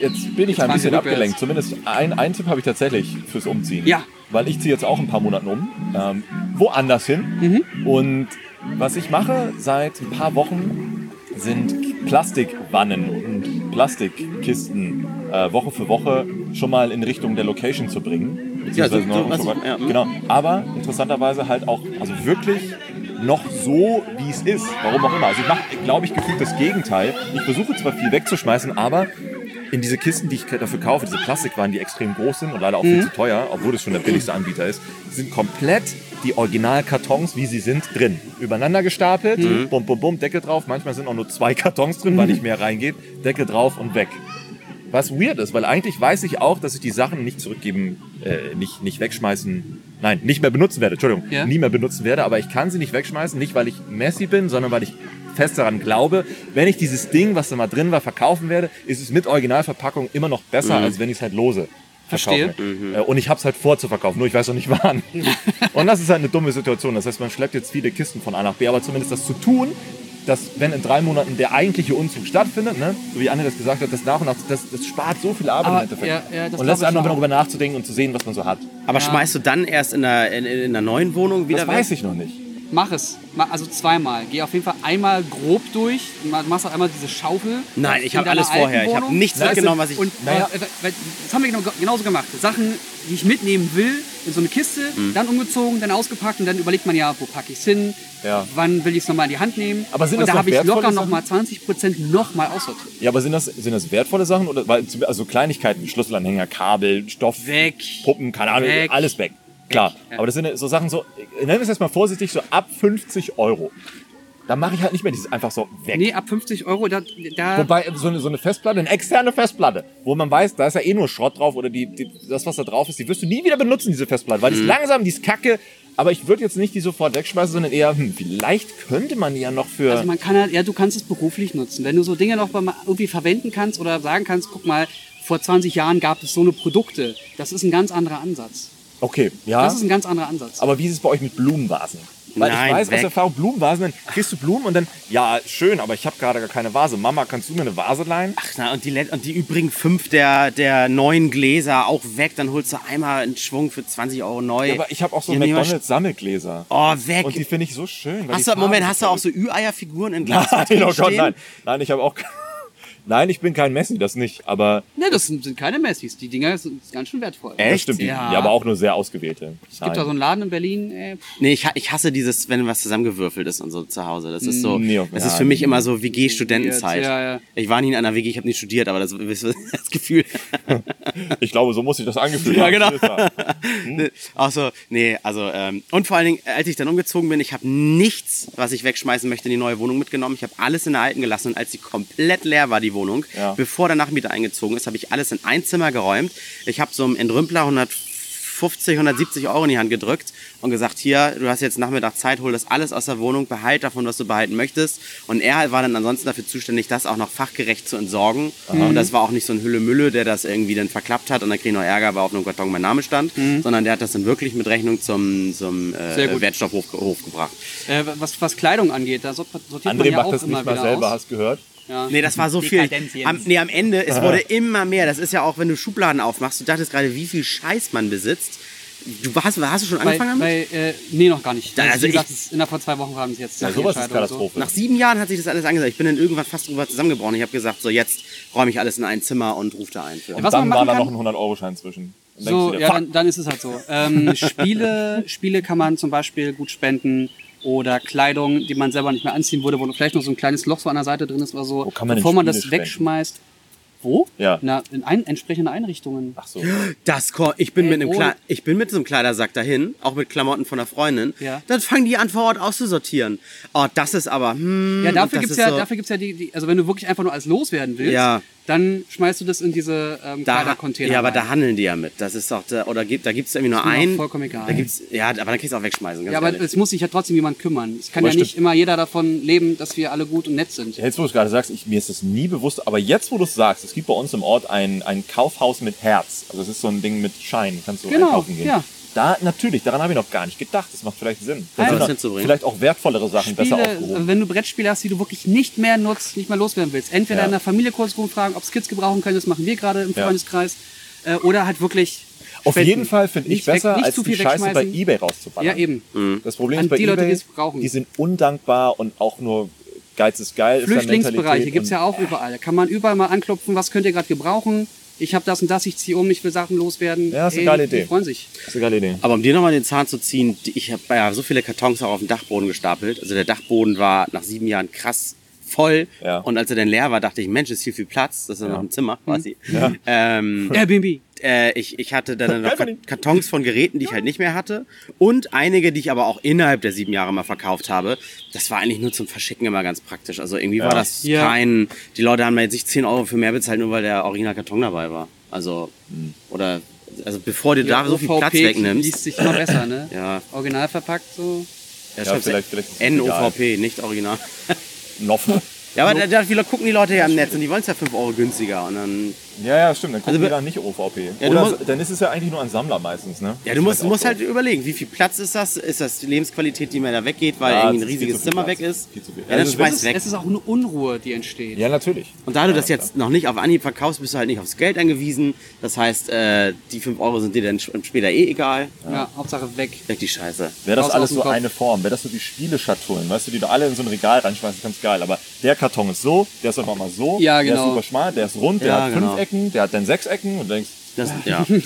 jetzt bin ich ein fahren bisschen abgelenkt. Zumindest ein, ein Tipp habe ich tatsächlich fürs Umziehen. Ja. Weil ich ziehe jetzt auch ein paar Monaten um, ähm, woanders hin. Mhm. Und was ich mache seit ein paar Wochen sind Plastikwannen und Plastikkisten äh, Woche für Woche schon mal in Richtung der Location zu bringen. Ja, so- Beziehungsweise noch so was so weiter. ja, hm. Genau. Aber interessanterweise halt auch, also wirklich noch so, wie es ist. Warum auch immer. Also ich mache, glaube ich, gefühlt das Gegenteil. Ich versuche zwar viel wegzuschmeißen, aber in diese Kisten, die ich dafür kaufe, diese Plastikwaren, die extrem groß sind und leider auch viel zu teuer, obwohl es schon der billigste Anbieter ist, sind komplett die Originalkartons, wie sie sind, drin. Übereinander gestapelt, bum, bum, bum, Deckel drauf. Manchmal sind auch nur zwei Kartons drin, weil nicht mehr reingeht. Deckel drauf und weg. Was weird ist, weil eigentlich weiß ich auch, dass ich die Sachen nicht zurückgeben, äh, nicht, nicht wegschmeißen, nein, nicht mehr benutzen werde, Entschuldigung, Ja. nie mehr benutzen werde, aber ich kann sie nicht wegschmeißen, nicht weil ich Messi bin, sondern weil ich fest daran glaube, wenn ich dieses Ding, was da mal drin war, verkaufen werde, ist es mit Originalverpackung immer noch besser, als wenn ich es halt lose Verstehe. verkaufe. Äh, Und ich habe es halt vor zu verkaufen, nur ich weiß noch nicht (laughs) wann. (laughs) und das ist halt eine dumme Situation. Das heißt, man schleppt jetzt viele Kisten von A nach B, aber zumindest das zu tun, dass wenn in drei Monaten der eigentliche Umzug stattfindet, ne, so wie Anne das gesagt hat, das nach und nach, das, das spart so viel Arbeit Aber, im Endeffekt. ja, ja, das und lässt einen auch. darüber nachzudenken und zu sehen, was man so hat. Aber schmeißt du dann erst in der, in, in der neuen Wohnung wieder Das weiß ich noch nicht. Mach es. Also zweimal. Geh auf jeden Fall einmal grob durch. Ma- Machst auch einmal diese Schaufel. Nein, ich habe alles vorher. Ich habe nichts es mitgenommen, was ich. Und Naja. äh, weil- das haben wir genau, genauso gemacht. Sachen, die ich mitnehmen will, in so eine Kiste, Mhm. dann umgezogen, dann ausgepackt und dann überlegt man ja, wo packe ich es hin, Ja. wann will ich es nochmal in die Hand nehmen. Aber sind und das da habe ich locker nochmal 20% nochmal aussortiert. Ja, aber sind das, sind das wertvolle Sachen? Oder, weil, also Kleinigkeiten, Schlüsselanhänger, Kabel, Stoff, Weg. Puppen, keine Ahnung, Weg. alles weg. Klar. Ja. Aber das sind so Sachen so, ich nenne es jetzt mal vorsichtig, so ab 50 Euro. Da mache ich halt nicht mehr dieses einfach so weg. Nee, ab 50 Euro, da, da Wobei so eine, so eine Festplatte, eine externe Festplatte, wo man weiß, da ist ja eh nur Schrott drauf oder die, die, das, was da drauf ist, die wirst du nie wieder benutzen, diese Festplatte, weil die Mhm. ist langsam, die ist kacke. Aber ich würde jetzt nicht die sofort wegschmeißen, sondern eher, hm, vielleicht könnte man die ja noch für. Also man kann halt, ja, du kannst es beruflich nutzen. Wenn du so Dinge noch mal irgendwie verwenden kannst oder sagen kannst, guck mal, vor 20 Jahren gab es so eine Produkte. Das ist ein ganz anderer Ansatz. Okay, ja. Das ist ein ganz anderer Ansatz. Aber wie ist es bei euch mit Blumenvasen? Weil Nein, ich weiß aus weg. Erfahrung, Blumenvasen, dann kriegst du Blumen und dann, ja, schön, aber ich habe gerade gar keine Vase. Mama, kannst du mir eine Vase leihen? Ach, na, und die, und die übrigen fünf der, der neuen Gläser auch weg. Dann holst du einmal einen Schwung für 20 Euro neu. Ja, aber ich habe auch so Die haben nicht mal McDonalds Sammelgläser. Oh, weg. Und die finde ich so schön. weil hast du, Moment, hast du auch so Ü-Eier-Figuren in. Glas Nein, (laughs) oh Gott, nein. Nein, ich habe auch. Nein, ich bin kein Messi, das nicht. Aber ne, das sind, sind keine Messis. Die Dinger sind ganz schön wertvoll. das Echt? stimmt. Ja. ja, aber auch nur sehr ausgewählte. Es gibt da so einen Laden in Berlin, äh, Nee, ich, ha- ich hasse dieses, wenn was zusammengewürfelt ist und so zu Hause. Das ist so, Nee, das ja, ist für mich immer so WG-Studentenzeit. Ja, ja. Ich war nie in einer WG, ich habe nicht studiert, aber das ist das Gefühl. (laughs) Ich glaube, so muss ich das angefühlt Ja, haben. genau. (laughs) Wahr. Auch so, nee, also, ähm, und vor allen Dingen, als ich dann umgezogen bin, ich habe nichts, was ich wegschmeißen möchte, in die neue Wohnung mitgenommen. Ich habe alles in der alten gelassen und als sie komplett leer war, die Wohnung, Ja. bevor der Nachmieter eingezogen ist, habe ich alles in ein Zimmer geräumt. Ich habe so einen Entrümpler 150, 170 Euro in die Hand gedrückt und gesagt, hier, du hast jetzt Nachmittag Zeit, hol das alles aus der Wohnung, behalt davon, was du behalten möchtest. Und er war dann ansonsten dafür zuständig, das auch noch fachgerecht zu entsorgen. Und das war auch nicht so ein Hülle-Mülle, der das irgendwie dann verklappt hat und dann krieg ich noch Ärger, weil auf einem Karton mein Name stand, sondern der hat das dann wirklich mit Rechnung zum, zum äh. Wertstoffhof Hof gebracht. Äh, was, was Kleidung angeht, da sort- sortiert André man ja macht auch das immer nicht mal selber, aus. hast gehört? Ja. Nee, das war so viel. Jens. Am, nee, am Ende, es wurde immer mehr. Das ist ja auch, wenn du Schubladen aufmachst, du dachtest gerade, wie viel Scheiß man besitzt. Du hast, hast du schon Bei, angefangen damit? bei, äh, nee, noch gar nicht. Da- Also, also wie gesagt, ich- es- innerhalb von zwei Wochen haben sie jetzt Ja, die sowas ist Entscheidung und so. Katastrophe. Nach sieben Jahren hat sich das alles angesagt. Ich bin dann irgendwann fast drüber zusammengebrochen. Ich habe gesagt, so jetzt räume ich alles in ein Zimmer und rufe da ein. Für. Ja, was dann man war machen da kann- noch ein 100-Euro-Schein zwischen. Und denkst So, du dir, ja, fuck, dann, dann ist es halt so. Ähm, Spiele, Spiele kann man zum Beispiel gut spenden oder Kleidung, die man selber nicht mehr anziehen würde, wo vielleicht noch so ein kleines Loch so an der Seite drin ist oder so. Wo kann man bevor man das spenden? wegschmeißt. Wo? Ja. Na, in ein, entsprechenden Einrichtungen. Ach so. Das, ich bin, Ey, mit einem Kle ich bin mit so einem Kleidersack dahin, auch mit Klamotten von einer Freundin. Ja. Dann fangen die an, vor Ort auszusortieren. Oh, das ist aber, hm, Ja, dafür gibt's ist ja, so, dafür gibt's ja die, die, also wenn du wirklich einfach nur als loswerden willst, Ja. Dann schmeißt du das in diese ähm, da, Kleidercontainer. ja, aber rein. da handeln die ja mit. Das ist doch, da, oder gibt, da gibt's irgendwie nur einen. vollkommen egal. Da gibt's, ja, aber dann kannst du auch wegschmeißen. Ganz Ja, aber ehrlich. es muss sich ja trotzdem jemand kümmern. Es kann Aber ja nicht stimmt. immer jeder davon leben, dass wir alle gut und nett sind. Jetzt, wo du es gerade sagst, ich, mir ist das nie bewusst, aber jetzt, wo du es sagst, es gibt bei uns im Ort ein, ein Kaufhaus mit Herz. Also es ist so ein Ding mit Schein, kannst du Genau, einkaufen gehen. ja. Da, natürlich, daran habe ich noch gar nicht gedacht. Das macht vielleicht Sinn. Da sind Was noch hinzubringen. vielleicht auch wertvollere Sachen besser Spiele, aufgehoben. wenn du Brettspiele hast, die du wirklich nicht mehr nutzt, nicht mehr loswerden willst. Entweder Ja. in der Familie kurz rumfragen, ob es Kids gebrauchen können, das machen wir gerade im Ja. Freundeskreis. Äh, oder halt wirklich. Auf jeden Fall finde ich weg- besser, nicht als zu die viel Scheiße bei. Ebay rauszuballern. Ja, eben. Das Problem ist bei die Leute, Ebay, die es die sind undankbar und auch nur Geiz ist geil. da Flüchtlingsbereiche Mentalität gibt's ja auch überall. Da kann man überall mal anklopfen, was könnt ihr gerade gebrauchen. Ich habe das und das, ich ziehe um, ich will Sachen loswerden. Ja, ist eine Ey, geile die Idee. freuen sich. Das ist eine geile Idee. Aber um dir nochmal den Zahn zu ziehen, die- ich habe ja so viele Kartons auch auf dem Dachboden gestapelt. Also der Dachboden war nach sieben Jahren krass voll. Ja. Und als er dann leer war, dachte ich, Mensch, ist hier viel Platz. Das ist ja noch ein Zimmer quasi. Ähm, Airbnb. Äh, ich, ich hatte dann noch. (laughs) Kartons von Geräten, die ich halt nicht mehr hatte. Und einige, die ich aber auch innerhalb der sieben Jahre mal verkauft habe. Das war eigentlich nur zum Verschicken immer ganz praktisch. Also irgendwie war das Ja. kein, die Leute haben da jetzt nicht 10 Euro für mehr bezahlt, nur weil der Originalkarton dabei war. Also, oder, also bevor du da so viel Platz wegnimmst. liest sich immer besser, ne? (laughs) Ja. Original verpackt so. Ja, Ja, vielleicht- vielleicht. NOVP, nicht original. Noch. (laughs) Ja, aber da, da viele gucken die Leute ja im Netz und die wollen es ja 5 Euro günstiger. Und dann. Ja, ja, stimmt. Dann gucken Also, die dann nicht OVP. Ja, Oder musst- dann ist es ja eigentlich nur ein Sammler meistens, ne? Ja, du musst, ist musst halt überlegen, wie viel Platz ist das? Ist das die Lebensqualität, die mir da weggeht, weil Ja, irgendwie ein riesiges Zimmer Platz. weg ist? Viel zu viel. Ja, dann Also, schmeiß Es ist, weg. es ist auch eine Unruhe, die entsteht. Ja, natürlich. Und da du das jetzt noch nicht auf Anhieb verkaufst, bist du halt nicht aufs Geld angewiesen. Das heißt, äh, die 5 Euro sind dir dann später eh egal. Ja, Hauptsache weg. Weg die Scheiße. Wäre das Raus alles so Kopf. eine Form, wäre das so wie Spieleschatullen, weißt du, die du alle in so ein Regal reinschmeißt, ist ganz geil. Aber der Karton ist so, der ist einfach mal so, Ja, der ist genau. super schmal, der ist rund, der hat genau. Fünf Ecken, der hat dann sechs Ecken und denkst, Das, ja. (laughs)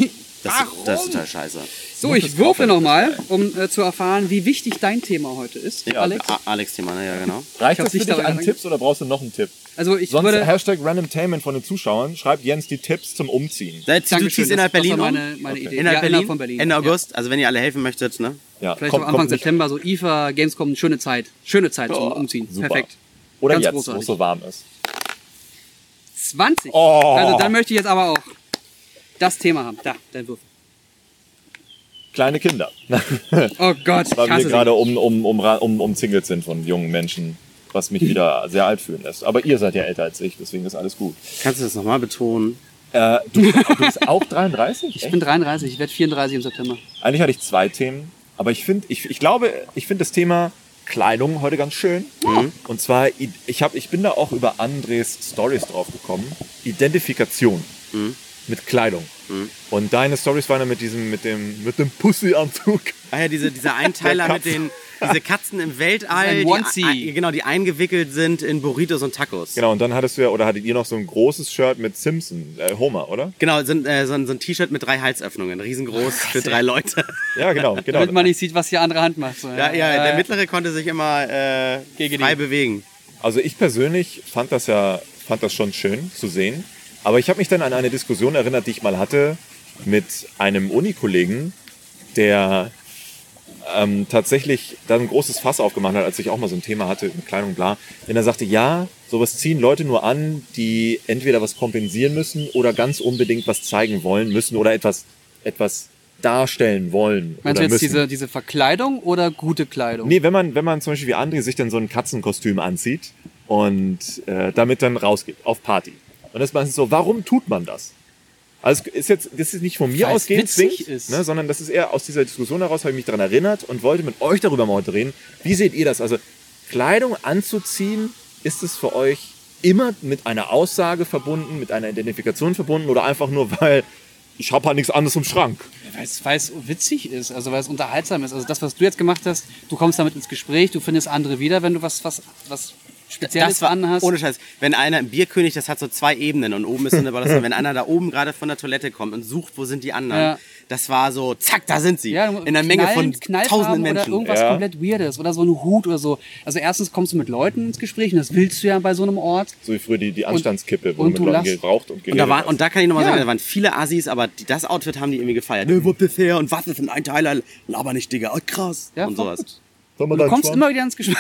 Das, das ist total scheiße. So, ich würfel nochmal, um äh, zu erfahren, wie wichtig dein Thema heute ist, Ja, Alex. Alex-Thema, ne? Ja, genau. reicht das für dich daran an. Tipps oder brauchst du noch einen Tipp? Also ich Sonst würde. Hashtag Randomtainment von den Zuschauern, schreibt Jens die Tipps zum Umziehen. Seit, du Dankeschön, ziehst innerhalb Berlin um? meine, meine Idee. Innerhalb ja, Berlin? Berlin. Ende Ja. August? Also wenn ihr alle helfen möchtet, ne? Ja, Vielleicht kommt- auch Anfang September, so IFA, Gamescom, eine schöne Zeit. Schöne Zeit zum Oh, Umziehen. super. Perfekt. Oder Ganz jetzt, wo es so warm ist. 20. Oh. Also dann möchte ich jetzt aber auch das Thema haben. Da, dein Würfel. Kleine Kinder. (laughs) Oh Gott, Weil wir gerade um, um, um, um, umzingelt sind von jungen Menschen, was mich wieder sehr alt fühlen lässt. Aber ihr seid ja älter als ich, deswegen ist alles gut. Kannst du das nochmal betonen? Äh, du, du bist auch 33? Ich bin 33, ich werde 34 im September. Eigentlich hatte ich zwei Themen, aber ich finde, ich, ich glaube, ich finde das Thema Kleidung heute ganz schön. Und zwar, ich, hab, ich bin da auch über Andres Stories drauf gekommen. Identifikation mit Kleidung. Und deine Stories waren ja mit diesem, mit dem, mit dem Pussy-Anzug. Ah ja, diese, dieser (laughs) Einteiler mit den, diese Katzen im Weltall, Ein die, genau, die eingewickelt sind in Burritos und Tacos. Genau, und dann hattest du ja, oder hattet ihr noch so ein großes Shirt mit Simpson, äh, Homer, oder? Genau, sind, äh, so, ein, so ein T-Shirt mit drei Halsöffnungen, riesengroß für drei Leute. Ja, genau, genau. Damit man nicht sieht, was die andere Hand macht. So, Ja, ja, der Äh, mittlere konnte sich immer äh, Gegen frei die. bewegen. Also ich persönlich fand das ja, fand das schon schön zu sehen. Aber ich habe mich dann an eine Diskussion erinnert, die ich mal hatte mit einem Unikollegen, der ähm, tatsächlich dann ein großes Fass aufgemacht hat, als ich auch mal so ein Thema hatte, mit Kleidung, bla. Denn er sagte, ja, sowas ziehen Leute nur an, die entweder was kompensieren müssen oder ganz unbedingt was zeigen wollen müssen oder etwas, etwas darstellen wollen Meinst du jetzt müssen. diese, diese Verkleidung oder gute Kleidung? Nee, wenn man, wenn man zum Beispiel wie André sich dann so ein Katzenkostüm anzieht und äh, damit dann rausgeht auf Party. Und das ist meistens so, warum tut man das? Also ist jetzt, das ist nicht von mir ausgehend zwingend. Ne, sondern das ist eher aus dieser Diskussion heraus, habe ich mich daran erinnert und wollte mit euch darüber mal heute reden. Wie seht ihr das? Also Kleidung anzuziehen, ist es für euch immer mit einer Aussage verbunden, mit einer Identifikation verbunden oder einfach nur, weil ich habe halt nichts anderes im Schrank? Weil es, weil es witzig ist, also weil es unterhaltsam ist. Also das, was du jetzt gemacht hast, du kommst damit ins Gespräch, du findest andere wieder, wenn du was, was, was Spezielles Das war, anhast. ohne Scheiß, wenn einer im Bierkönig, das hat so zwei Ebenen und oben ist so eine Balance, wenn einer da oben gerade von der Toilette kommt und sucht, wo sind die anderen, Ja. das war so, zack, da sind sie. ja, in einer Menge von tausenden oder Menschen. irgendwas Ja. komplett Weirdes oder so ein Hut oder so. Also erstens kommst du mit Leuten ins Gespräch und das willst du ja bei so einem Ort. So wie früher die, die Anstandskippe, wo und du du mit Leuten geraucht und Und geredet da, war, hast. und da kann ich nochmal Ja. sagen, da waren viele Assis, aber die, das Outfit haben die irgendwie gefeiert. Ne, wo bist her und was ist ein Einteiler? Laber nicht, Digga. Oh, krass. Ja, und sowas. gut. Du kommst Schwanz. immer wieder ins Gespräch.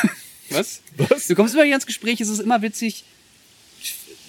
Was? Was? Du kommst immer wieder ins Gespräch, es ist immer witzig.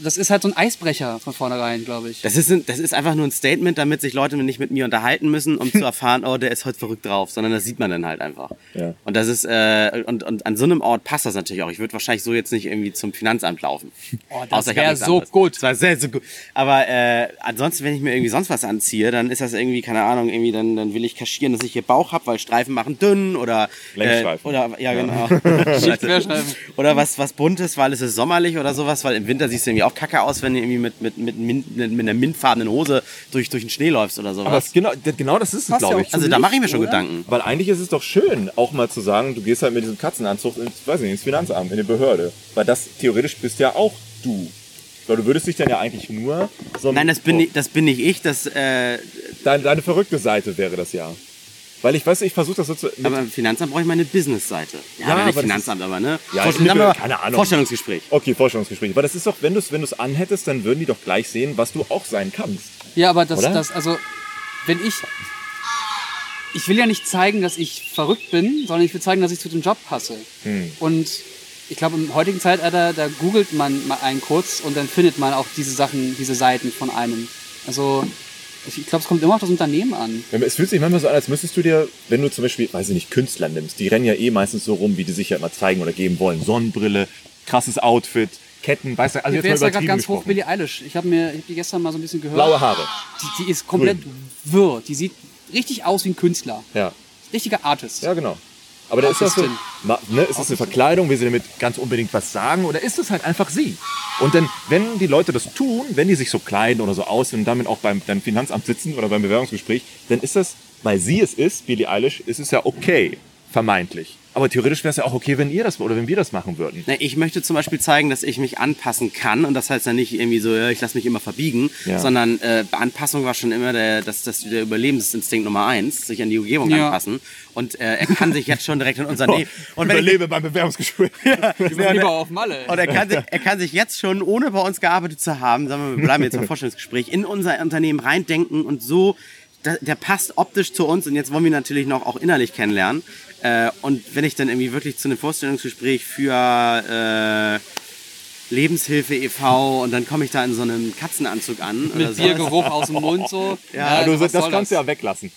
Das ist halt so ein Eisbrecher von vornherein, glaube ich. Das ist, ein, das ist einfach nur ein Statement, damit sich Leute nicht mit mir unterhalten müssen, um zu (laughs) erfahren, oh, der ist heute verrückt drauf, sondern das sieht man dann halt einfach. Ja. Und das ist, äh, und, und an so einem Ort passt das natürlich auch. Ich würde wahrscheinlich so jetzt nicht irgendwie zum Finanzamt laufen. Oh, das Außer ich hab wär nichts so anderes. gut. Das war sehr, so gut. Aber äh, ansonsten, wenn ich mir irgendwie sonst was anziehe, dann ist das irgendwie, keine Ahnung, irgendwie, dann, dann will ich kaschieren, dass ich hier Bauch hab, weil Streifen machen dünn oder äh, Längsstreifen. oder ja, genau. (laughs) Oder was, was buntes, weil es ist sommerlich oder sowas, weil im Winter siehst du irgendwie auch kacke aus, wenn du irgendwie mit, mit, mit, mit, mit einer mintfarbenen Hose durch, durch den Schnee läufst oder sowas. Aber das, genau, das- genau das ist es, glaube auch ich. also da mache ich mir schon oder? Gedanken. Weil eigentlich ist es doch schön, auch mal zu sagen, du gehst halt mit diesem Katzenanzug ins, weiß nicht, ins Finanzamt, in die Behörde. Weil das theoretisch bist ja auch du. Weil du würdest dich dann ja eigentlich nur so Nein, das bin, so, nicht, das bin nicht ich, das, äh, deine, deine verrückte Seite wäre das ja. Weil ich weiß, ich versuche das so zu. aber im Finanzamt brauche ich meine Business-Seite. Ja, Ja, aber nicht aber Finanzamt, aber ne? Ja, Vorstell- ich sagen wir mal, keine Ahnung. Vorstellungsgespräch. okay, Vorstellungsgespräch. Aber das ist doch, wenn du es wenn du's anhättest, dann würden die doch gleich sehen, was du auch sein kannst. Ja, aber das, Oder? das, also, wenn ich. Ich will ja nicht zeigen, dass ich verrückt bin, sondern ich will zeigen, dass ich zu dem Job passe. Hm. Und ich glaube, im heutigen Zeitalter, da googelt man mal einen kurz und dann findet man auch diese Sachen, diese Seiten von einem. Also, ich ich glaube, es kommt immer auf das Unternehmen an. Es fühlt sich manchmal so an, als müsstest du dir, wenn du zum Beispiel, weiß ich nicht, Künstler nimmst, die rennen ja eh meistens so rum, wie die sich ja immer zeigen oder geben wollen. Sonnenbrille, krasses Outfit, Ketten, weißt du, also Wer jetzt ist mal übertrieben ganz hoch? Billie Eilish. Ich habe mir ich hab die gestern mal so ein bisschen gehört. Blaue Haare. Die, die ist komplett wirr. Die sieht richtig aus wie ein Künstler. Ja. Richtiger Artist. Ja, genau. Aber da ist das so, ne, ist das eine Verkleidung, will sie damit ganz unbedingt was sagen oder ist es halt einfach sie? Und dann, wenn die Leute das tun, wenn die sich so kleiden oder so aussehen und damit auch beim, beim Finanzamt sitzen oder beim Bewerbungsgespräch, dann ist das, weil sie es ist, Billie Eilish, ist es ja okay, vermeintlich. Aber theoretisch wäre es ja auch okay, wenn ihr das oder wenn wir das machen würden. Na, ich möchte zum Beispiel zeigen, dass ich mich anpassen kann und das heißt ja nicht irgendwie so, ja, ich lasse mich immer verbiegen, Ja. sondern äh, Anpassung war schon immer der, das, das, der Überlebensinstinkt Nummer eins, sich an die Umgebung Ja. anpassen und äh, er kann sich jetzt schon direkt in unser (laughs) Leben und wenn ich, Überlebe beim Bewerbungsgespräch. Ja, lieber auf Malle. und er kann, sich, er kann sich jetzt schon, ohne bei uns gearbeitet zu haben, sagen wir, wir bleiben jetzt beim Vorstellungsgespräch, (laughs) in unser Unternehmen reindenken und so, der passt optisch zu uns und jetzt wollen wir ihn natürlich noch auch innerlich kennenlernen. Äh, und wenn ich dann irgendwie wirklich zu einem Vorstellungsgespräch für äh, Lebenshilfe e.V. und dann komme ich da in so einem Katzenanzug an oder Mit so. Biergeruch aus dem Mund so. (laughs) Ja, du, was das kannst du ja weglassen.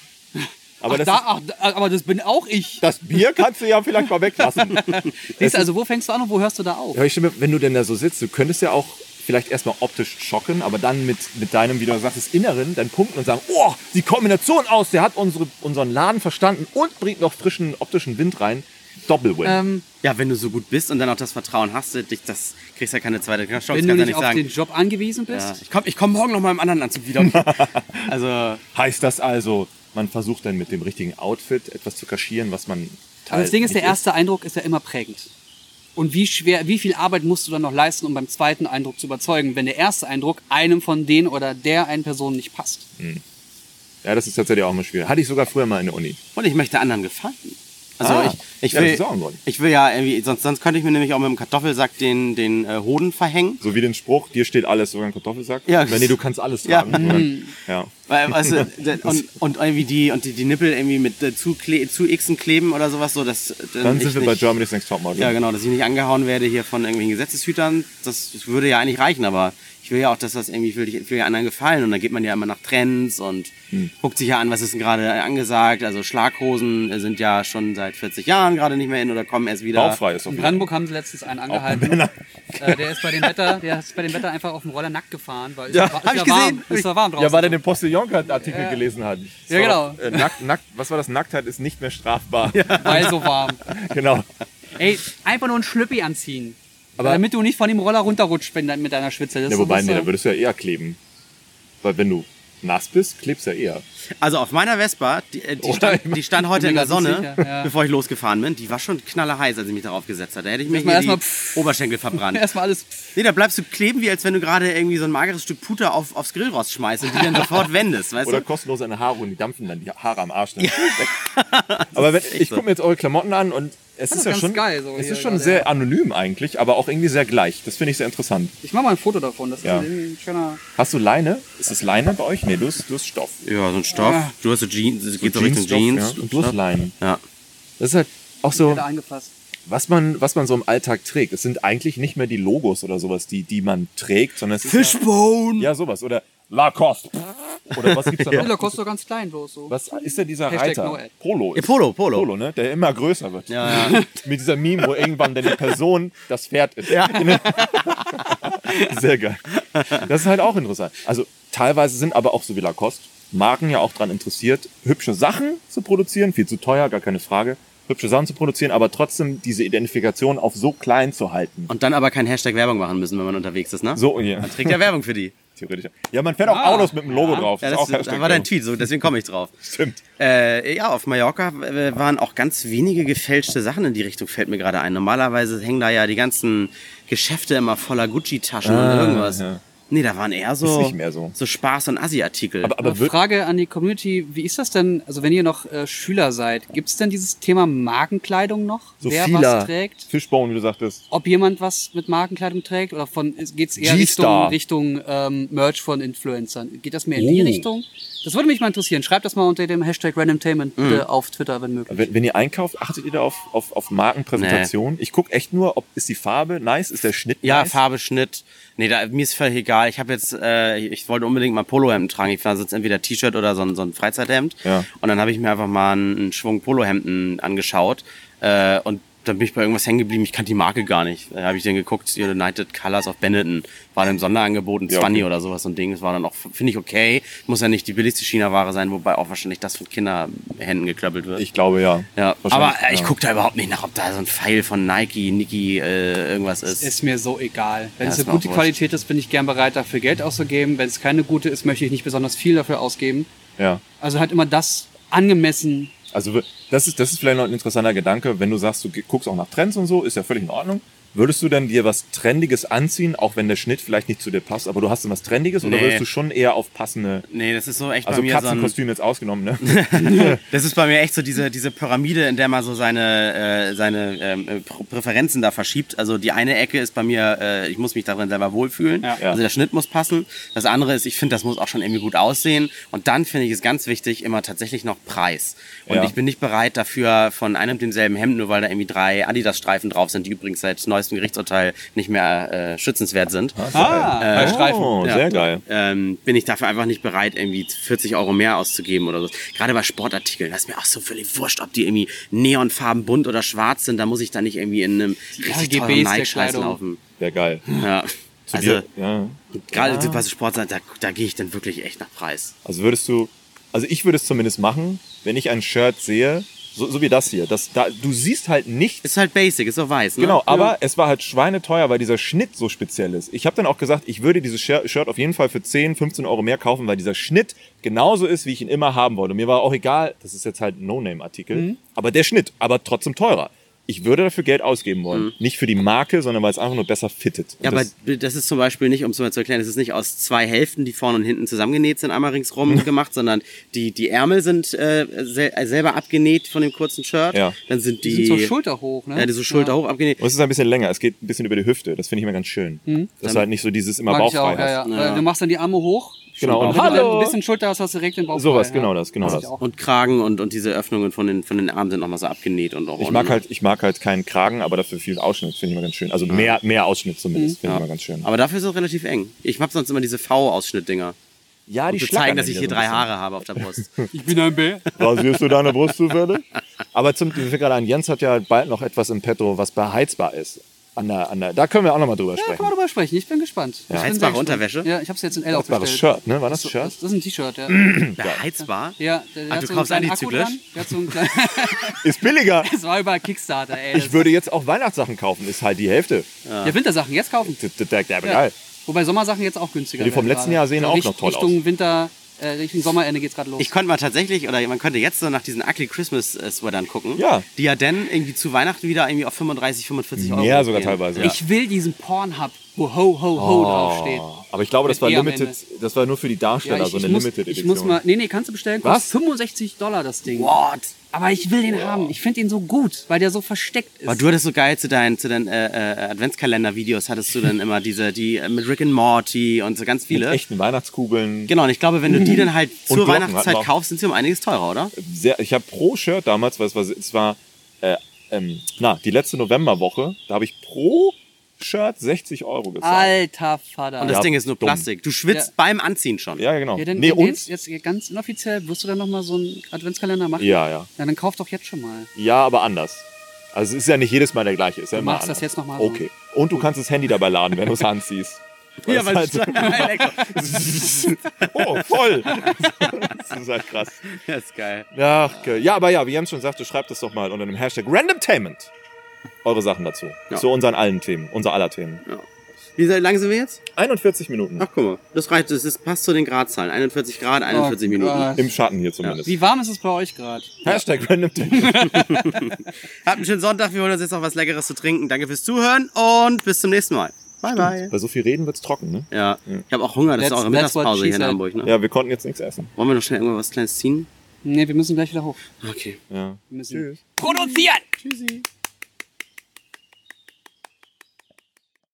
Aber Ach, das, da, ach, aber das bin auch ich. das Bier kannst du ja vielleicht mal weglassen. (laughs) Siehst du, also wo fängst du an und wo hörst du da auf? Ja, ich stimme, wenn du denn da so sitzt, du könntest ja auch vielleicht erstmal optisch schocken, aber dann mit, mit deinem, wie du sagst, Inneren dann punkten und sagen, oh, die Kombination aus, der hat unsere, unseren Laden verstanden und bringt noch frischen optischen Wind rein. Doppelwin. Ähm, Ja, wenn du so gut bist und dann auch das Vertrauen hast, dich, das kriegst ja keine zweite Chance. wenn kannst du ja nicht nicht auf sagen. den Job angewiesen bist. Ja, ich komme ich komm morgen noch mal im anderen Anzug wieder. (laughs) Also heißt das also, man versucht dann mit dem richtigen Outfit etwas zu kaschieren, was man Aber das Ding ist, der erste Eindruck ist ja immer prägend. Und wie schwer, wie viel Arbeit musst du dann noch leisten, um beim zweiten Eindruck zu überzeugen, wenn der erste Eindruck einem von denen oder der einen Person nicht passt? Ja, das ist tatsächlich auch immer schwierig. Hatte ich sogar früher mal in der Uni. Und ich möchte anderen gefallen. Also Ah, ich, ich, ja, will, Grund. ich will ja irgendwie, sonst, sonst könnte ich mir nämlich auch mit dem Kartoffelsack den, den äh, Hoden verhängen. So wie den Spruch, dir steht alles, sogar ein Kartoffelsack. Ja. Wenn nee, du kannst alles Ja. tragen. Oder? Ja. Weil, weißt du, (laughs) und, und irgendwie die, und die, die Nippel irgendwie mit äh, zu, kle zu Xen kleben oder sowas, so dass Dann ich sind wir bei nicht, Germany's Next Topmodel. Ja, genau, dass ich nicht angehauen werde hier von irgendwelchen Gesetzeshütern. Das würde ja eigentlich reichen, aber ich will ja auch, dass das irgendwie, ich will, ich will ja anderen gefallen und dann geht man ja immer nach Trends und Hm. guckt sich ja an, was ist denn gerade angesagt. Also Schlaghosen sind ja schon seit 40 Jahren gerade nicht mehr in oder kommen erst wieder. Bauchfrei ist auf In. Brandenburg haben sie letztens einen angehalten. Äh, der ist bei dem Wetter, der ist bei dem Wetter einfach auf dem Roller nackt gefahren, weil es Ja, war, hab es ich war gesehen. warm, es war warm draußen. Ja, weil er den Postillon-Artikel gelesen hat. Es Ja, war, genau. Äh, nackt, nackt, was war das? Nacktheit ist nicht mehr strafbar. (laughs) weil so warm. (laughs) Genau. Ey, einfach nur ein Schlüppi anziehen. Aber- damit du nicht von dem Roller runterrutscht wenn, mit deiner Schwitze. Das Ja, wobei, nee, da würdest du ja eher kleben. Weil wenn du nass bist, klebst du ja eher. Also auf meiner Vespa, die, äh, die, Oder stand, immer- die stand heute in der Sonne, sicher, ja. bevor ich losgefahren bin. Die war schon knallerheiß, als ich mich darauf gesetzt hatte. Da hätte ich mir Erstmal- die pff. Oberschenkel verbrannt. (laughs) Erstmal alles. Nee, da bleibst du kleben, wie als wenn du gerade irgendwie so ein mageres Stück Puter auf, aufs Grillrost schmeißt und die dann sofort (laughs) wendest, weißt Oder du? kostenlos eine Haare und die dampfen dann die Haare am Arsch. Dann weg. Aber wenn, ich gucke mir jetzt eure Klamotten an und es Das ist ist ja ganz schon, geil, so es ist schon gerade, sehr ja. anonym eigentlich, aber auch irgendwie sehr gleich. Das finde ich sehr interessant. Ich mache mal ein Foto davon. Das Ja. ist irgendwie ein schöner. Hast du Leine? Ist es Leine bei euch? Nee, du hast, du hast Stoff. Ja, so ein Stoff. Ja. Du hast so Jeans, es geht so Richtung Jeans. Ja. Und du hast Leinen. Ja. Das ist halt auch so, Da eingefasst. was man, was man so im Alltag trägt. Es sind eigentlich nicht mehr die Logos oder sowas, die, die man trägt, sondern es ist Fishbone! ja, ja sowas. Oder Lacoste. Oder was gibt's da noch? Kostet so ganz klein bloß so. Was ist denn dieser Hashtag Reiter? no. Polo. Ja, Ist Polo, Polo. Polo, ne? Der immer größer wird. Ja, ja. (laughs) Mit dieser Meme, wo irgendwann dann die Person das Pferd ist. Ja. (laughs) Sehr geil. Das ist halt auch interessant. Also teilweise sind aber auch so wie Lacoste Marken ja auch daran interessiert, hübsche Sachen zu produzieren. Viel zu teuer, gar keine Frage. Hübsche Sachen zu produzieren, aber trotzdem diese Identifikation auf so klein zu halten. Und dann aber kein Hashtag Werbung machen müssen, wenn man unterwegs ist, ne? So, ja. Man trägt ja Werbung für die. (laughs) Theoretisch. Ja, man fährt auch Ah, Autos mit dem Logo drauf. Ja, ist das, auch das war dein. Tweet, so, deswegen komme ich drauf. (laughs) Stimmt. Äh, ja, auf Mallorca äh, waren auch ganz wenige gefälschte Sachen in die Richtung, fällt mir gerade ein. Normalerweise hängen da ja die ganzen Geschäfte immer voller Gucci-Taschen und irgendwas. ja. Nee, da waren eher so, Ist nicht mehr so. so Spaß- und Assi-Artikel. Aber, aber Aber Frage an die Community, wie ist das denn, also wenn ihr noch äh, Schüler seid, gibt es denn dieses Thema Markenkleidung noch? so Wer vieler was trägt? Fishbone, wie du sagtest. Ob jemand was mit Markenkleidung trägt oder von geht es eher. Richtung, Richtung ähm, Merch von Influencern? Geht das mehr in die Oh. Richtung? Das würde mich mal interessieren. Schreibt das mal unter dem Hashtag Randomtainment Mhm. bitte auf Twitter, wenn möglich. Wenn, wenn ihr einkauft, achtet ihr da auf, auf, auf Markenpräsentation? Ich gucke echt nur, ob ist die Farbe nice, ist der Schnitt ja, nice? Farbe, Schnitt. Nee, da, mir ist völlig egal. Ich habe jetzt, äh, ich wollte unbedingt mal Polohemden tragen. Ich fand jetzt entweder T-Shirt oder so ein, so ein Freizeithemd. Ja. Und dann habe ich mir einfach mal einen, einen Schwung Polohemden angeschaut. Äh, und dann bin ich bei irgendwas hängen geblieben. Ich kannte die Marke gar nicht. Da habe ich dann geguckt, United Colors of Benetton. War dann im Sonderangebot ein Ja, 20 okay. oder sowas, so ein Ding. Das war dann auch, finde ich, okay. Muss ja nicht die billigste China-Ware sein, wobei auch wahrscheinlich das von Kinderhänden geklöppelt wird. Ich glaube ja. ja, aber äh, ich ja. gucke da überhaupt nicht nach, ob da so ein Pfeil von Nike, Niki, äh, irgendwas ist. Ist mir so egal. Wenn Ja, es eine gute. Qualität ist, bin ich gern bereit, dafür Geld auszugeben. Wenn es keine gute ist, möchte ich nicht besonders viel dafür ausgeben. Ja. Also halt immer das angemessen. Also das ist, das ist vielleicht noch ein interessanter Gedanke, wenn du sagst, du guckst auch nach Trends und so, ist ja völlig in Ordnung. Würdest du denn dir was Trendiges anziehen, auch wenn der Schnitt vielleicht nicht zu dir passt, aber du hast dann was Trendiges oder Nee. würdest du schon eher auf passende, nee, das ist so echt also bei mir so ein, Katzenkostüm jetzt ausgenommen, ne? (laughs) Das ist bei mir echt so diese, diese Pyramide, in der man so seine, äh, seine ähm, äh, Pr- Präferenzen da verschiebt. Also die eine Ecke ist bei mir, äh, ich muss mich darin selber wohlfühlen. Ja. Also der Schnitt muss passen. Das andere ist, ich finde, das muss auch schon irgendwie gut aussehen. Und dann finde ich es ganz wichtig, immer tatsächlich noch Preis. Und Ja. ich bin nicht bereit dafür, von einem demselben Hemd, nur weil da irgendwie drei Adidas-Streifen drauf sind, die übrigens seit neuestem Gerichtsurteil nicht mehr äh, schützenswert sind. Ah, bei Streifen. Oh, Ja. sehr geil. ähm, bin ich dafür einfach nicht bereit, irgendwie 40 Euro mehr auszugeben oder so. Gerade bei Sportartikeln, das ist mir auch so völlig wurscht, ob die irgendwie neonfarben bunt oder schwarz sind. Da muss ich dann nicht irgendwie in einem richtig teuren Nike-Scheiß laufen. Sehr geil. Ja. Zu Also, dir, ja. gerade bei so Sportsachen, da, da gehe ich dann wirklich echt nach Preis. Also würdest du, also ich würde es zumindest machen, wenn ich ein Shirt sehe, so, so wie das hier, das, da, du siehst halt nichts Ist halt basic, ist so weiß, ne? Genau, aber es war halt schweineteuer, weil dieser Schnitt so speziell ist. Ich habe dann auch gesagt, ich würde dieses Shir- Shirt auf jeden Fall für 10, 15 Euro mehr kaufen, weil dieser Schnitt genauso ist, wie ich ihn immer haben wollte. Mir war auch egal, das ist jetzt halt ein No-Name-Artikel, Mhm. aber der Schnitt, aber trotzdem teurer. Ich würde dafür Geld ausgeben wollen. Nicht für die Marke, sondern weil es einfach nur besser fittet. Und Mhm. Ja, aber das, ist zum Beispiel nicht, um es mal zu erklären, das ist nicht aus zwei Hälften, die vorne und hinten zusammengenäht sind, einmal ringsrum (laughs) gemacht, sondern die, die Ärmel sind äh, sel selber abgenäht von dem kurzen Shirt. Ja. Dann sind Die die, sind so schulterhoch, ne? ja, die so Schulter hoch abgenäht. und es ist ein bisschen länger, es geht ein bisschen über die Hüfte. Das finde ich immer ganz schön. Dass du halt nicht so dieses immer bauchfrei auch, ja, hast. ja. Ja. Weil Du machst dann die Arme hoch, Genau, und Wenn du dann hallo. ein bisschen Schulter hast, hast du direkt den Bauch Sowas, genau ja. das, genau das. auch. Und Kragen und, und diese Öffnungen von den, von den Armen sind nochmal so abgenäht und auch Ich mag halt, ich mag halt keinen Kragen, aber dafür viel Ausschnitt, finde ich immer ganz schön. Also mehr, mehr Ausschnitt zumindest, finde ich immer ganz schön. Aber dafür ist es relativ eng. Ich hab sonst immer diese V-Ausschnitt-Dinger. Ja, Um zu zeigen, dass ich hier drei Haare habe auf der Brust. (laughs) Ich bin ein Bär. Rasierst du deine Brust zufällig? (laughs) Aber zum, fällt gerade ein, Jens hat ja bald noch etwas im Petto, was beheizbar ist. An der, an der, da können wir auch nochmal drüber Ja, sprechen. man drüber sprechen. Ich bin gespannt. Ich bin Heizbare gespannt. Unterwäsche? Ja, ich habe es jetzt in L Beheizbares aufgestellt. Shirt, ne? War das Das, ein Shirt? das ist ein T-Shirt, ja. (clears throat) Beheizbar? ja der, der Ach, hat du so einen kaufst kleinen Akku antizyklisch? dran. Der hat so (laughs) Ist billiger. (laughs) das war über Kickstarter, ey. Ich würde jetzt auch Weihnachtssachen kaufen, ist halt die Hälfte. ja, Wintersachen jetzt kaufen. Das- Das Ja. geil. Wobei Sommersachen jetzt auch günstiger Die vom letzten. Jahr sehen auch Richt- noch toll Richtung Winter, äh, Richtung Sommerende geht's gerade los. Ich konnte mal tatsächlich, oder man könnte jetzt so nach diesen Ugly Christmas äh, Sweatern gucken. Ja. Die ja dann irgendwie zu Weihnachten wieder irgendwie auf 35, 45 Euro Mehr sogar gehen. teilweise. Ja. Ich will diesen Pornhub, wo Ho Ho Ho draufsteht. Aber ich glaube, das war Mit E limited, das war nur für die Darsteller, Ja, ich, so ich, eine muss, Limited ich Edition. muss mal. Nee, nee, kannst du bestellen. Was? Kostet 65 Dollar das Ding. What? Aber ich will den haben. Ich finde ihn so gut, weil der so versteckt ist. Aber du hattest so geil zu deinen, zu deinen äh, äh, Adventskalender-Videos hattest du dann immer diese, die äh, mit Rick and Morty und so ganz Mit viele. echten Weihnachtskugeln. Genau, und ich glaube, wenn du die dann halt zur Glocken Weihnachtszeit kaufst, sind sie um einiges teurer, oder? Sehr, ich habe pro Shirt damals, weil es war, es war äh, ähm, na, die letzte Novemberwoche, da habe ich pro Shirt 60 Euro gezahlt. Alter Vater. Und das Ja, Ding ist nur dumm. Plastik. Du schwitzt Ja. beim Anziehen schon. Ja, genau. ja, denn, nee, und? jetzt, jetzt ganz inoffiziell, wirst du dann nochmal so einen Adventskalender machen? Ja, ja. Ja, dann kauf doch jetzt schon mal. Ja, aber anders. Also es ist ja nicht jedes Mal der gleiche. Ist ja Du immer machst anders. das jetzt noch mal so. Okay. Und du kannst das Handy dabei laden, wenn du es anziehst. (laughs) Ja, weil Das halt, (laughs) (laughs) oh, voll. Das ist halt krass. Das ist geil. Ja, okay. ja, aber ja, wie Jens schon sagte, schreibt es doch mal unter dem Hashtag Randomtainment. Eure Sachen dazu. Ja. Zu unseren allen Themen, unser aller Themen. Wie lange sind wir jetzt? 41 Minuten. Ach, guck mal. Das reicht, das ist, passt zu den Gradzahlen. 41 Grad, 41 Oh Minuten. Gott. Im Schatten hier zumindest. Wie warm ist es bei euch gerade? Hashtag Randomtainment. (laughs) Habt einen schönen Sonntag. Wir holen uns jetzt noch was Leckeres zu trinken. Danke fürs Zuhören und bis zum nächsten Mal. Bye, bye. Bei so viel Reden wird's trocken, ne? Ja, ich habe auch Hunger. Das ist That's- eure that's what Mittagspause hier in. Hamburg, ne? Ja, wir konnten jetzt nichts essen. Wollen wir noch schnell irgendwas Kleines ziehen? Nee, wir müssen gleich wieder hoch. Okay. Ja. Wir müssen Tschüss. produzieren. Tschüssi.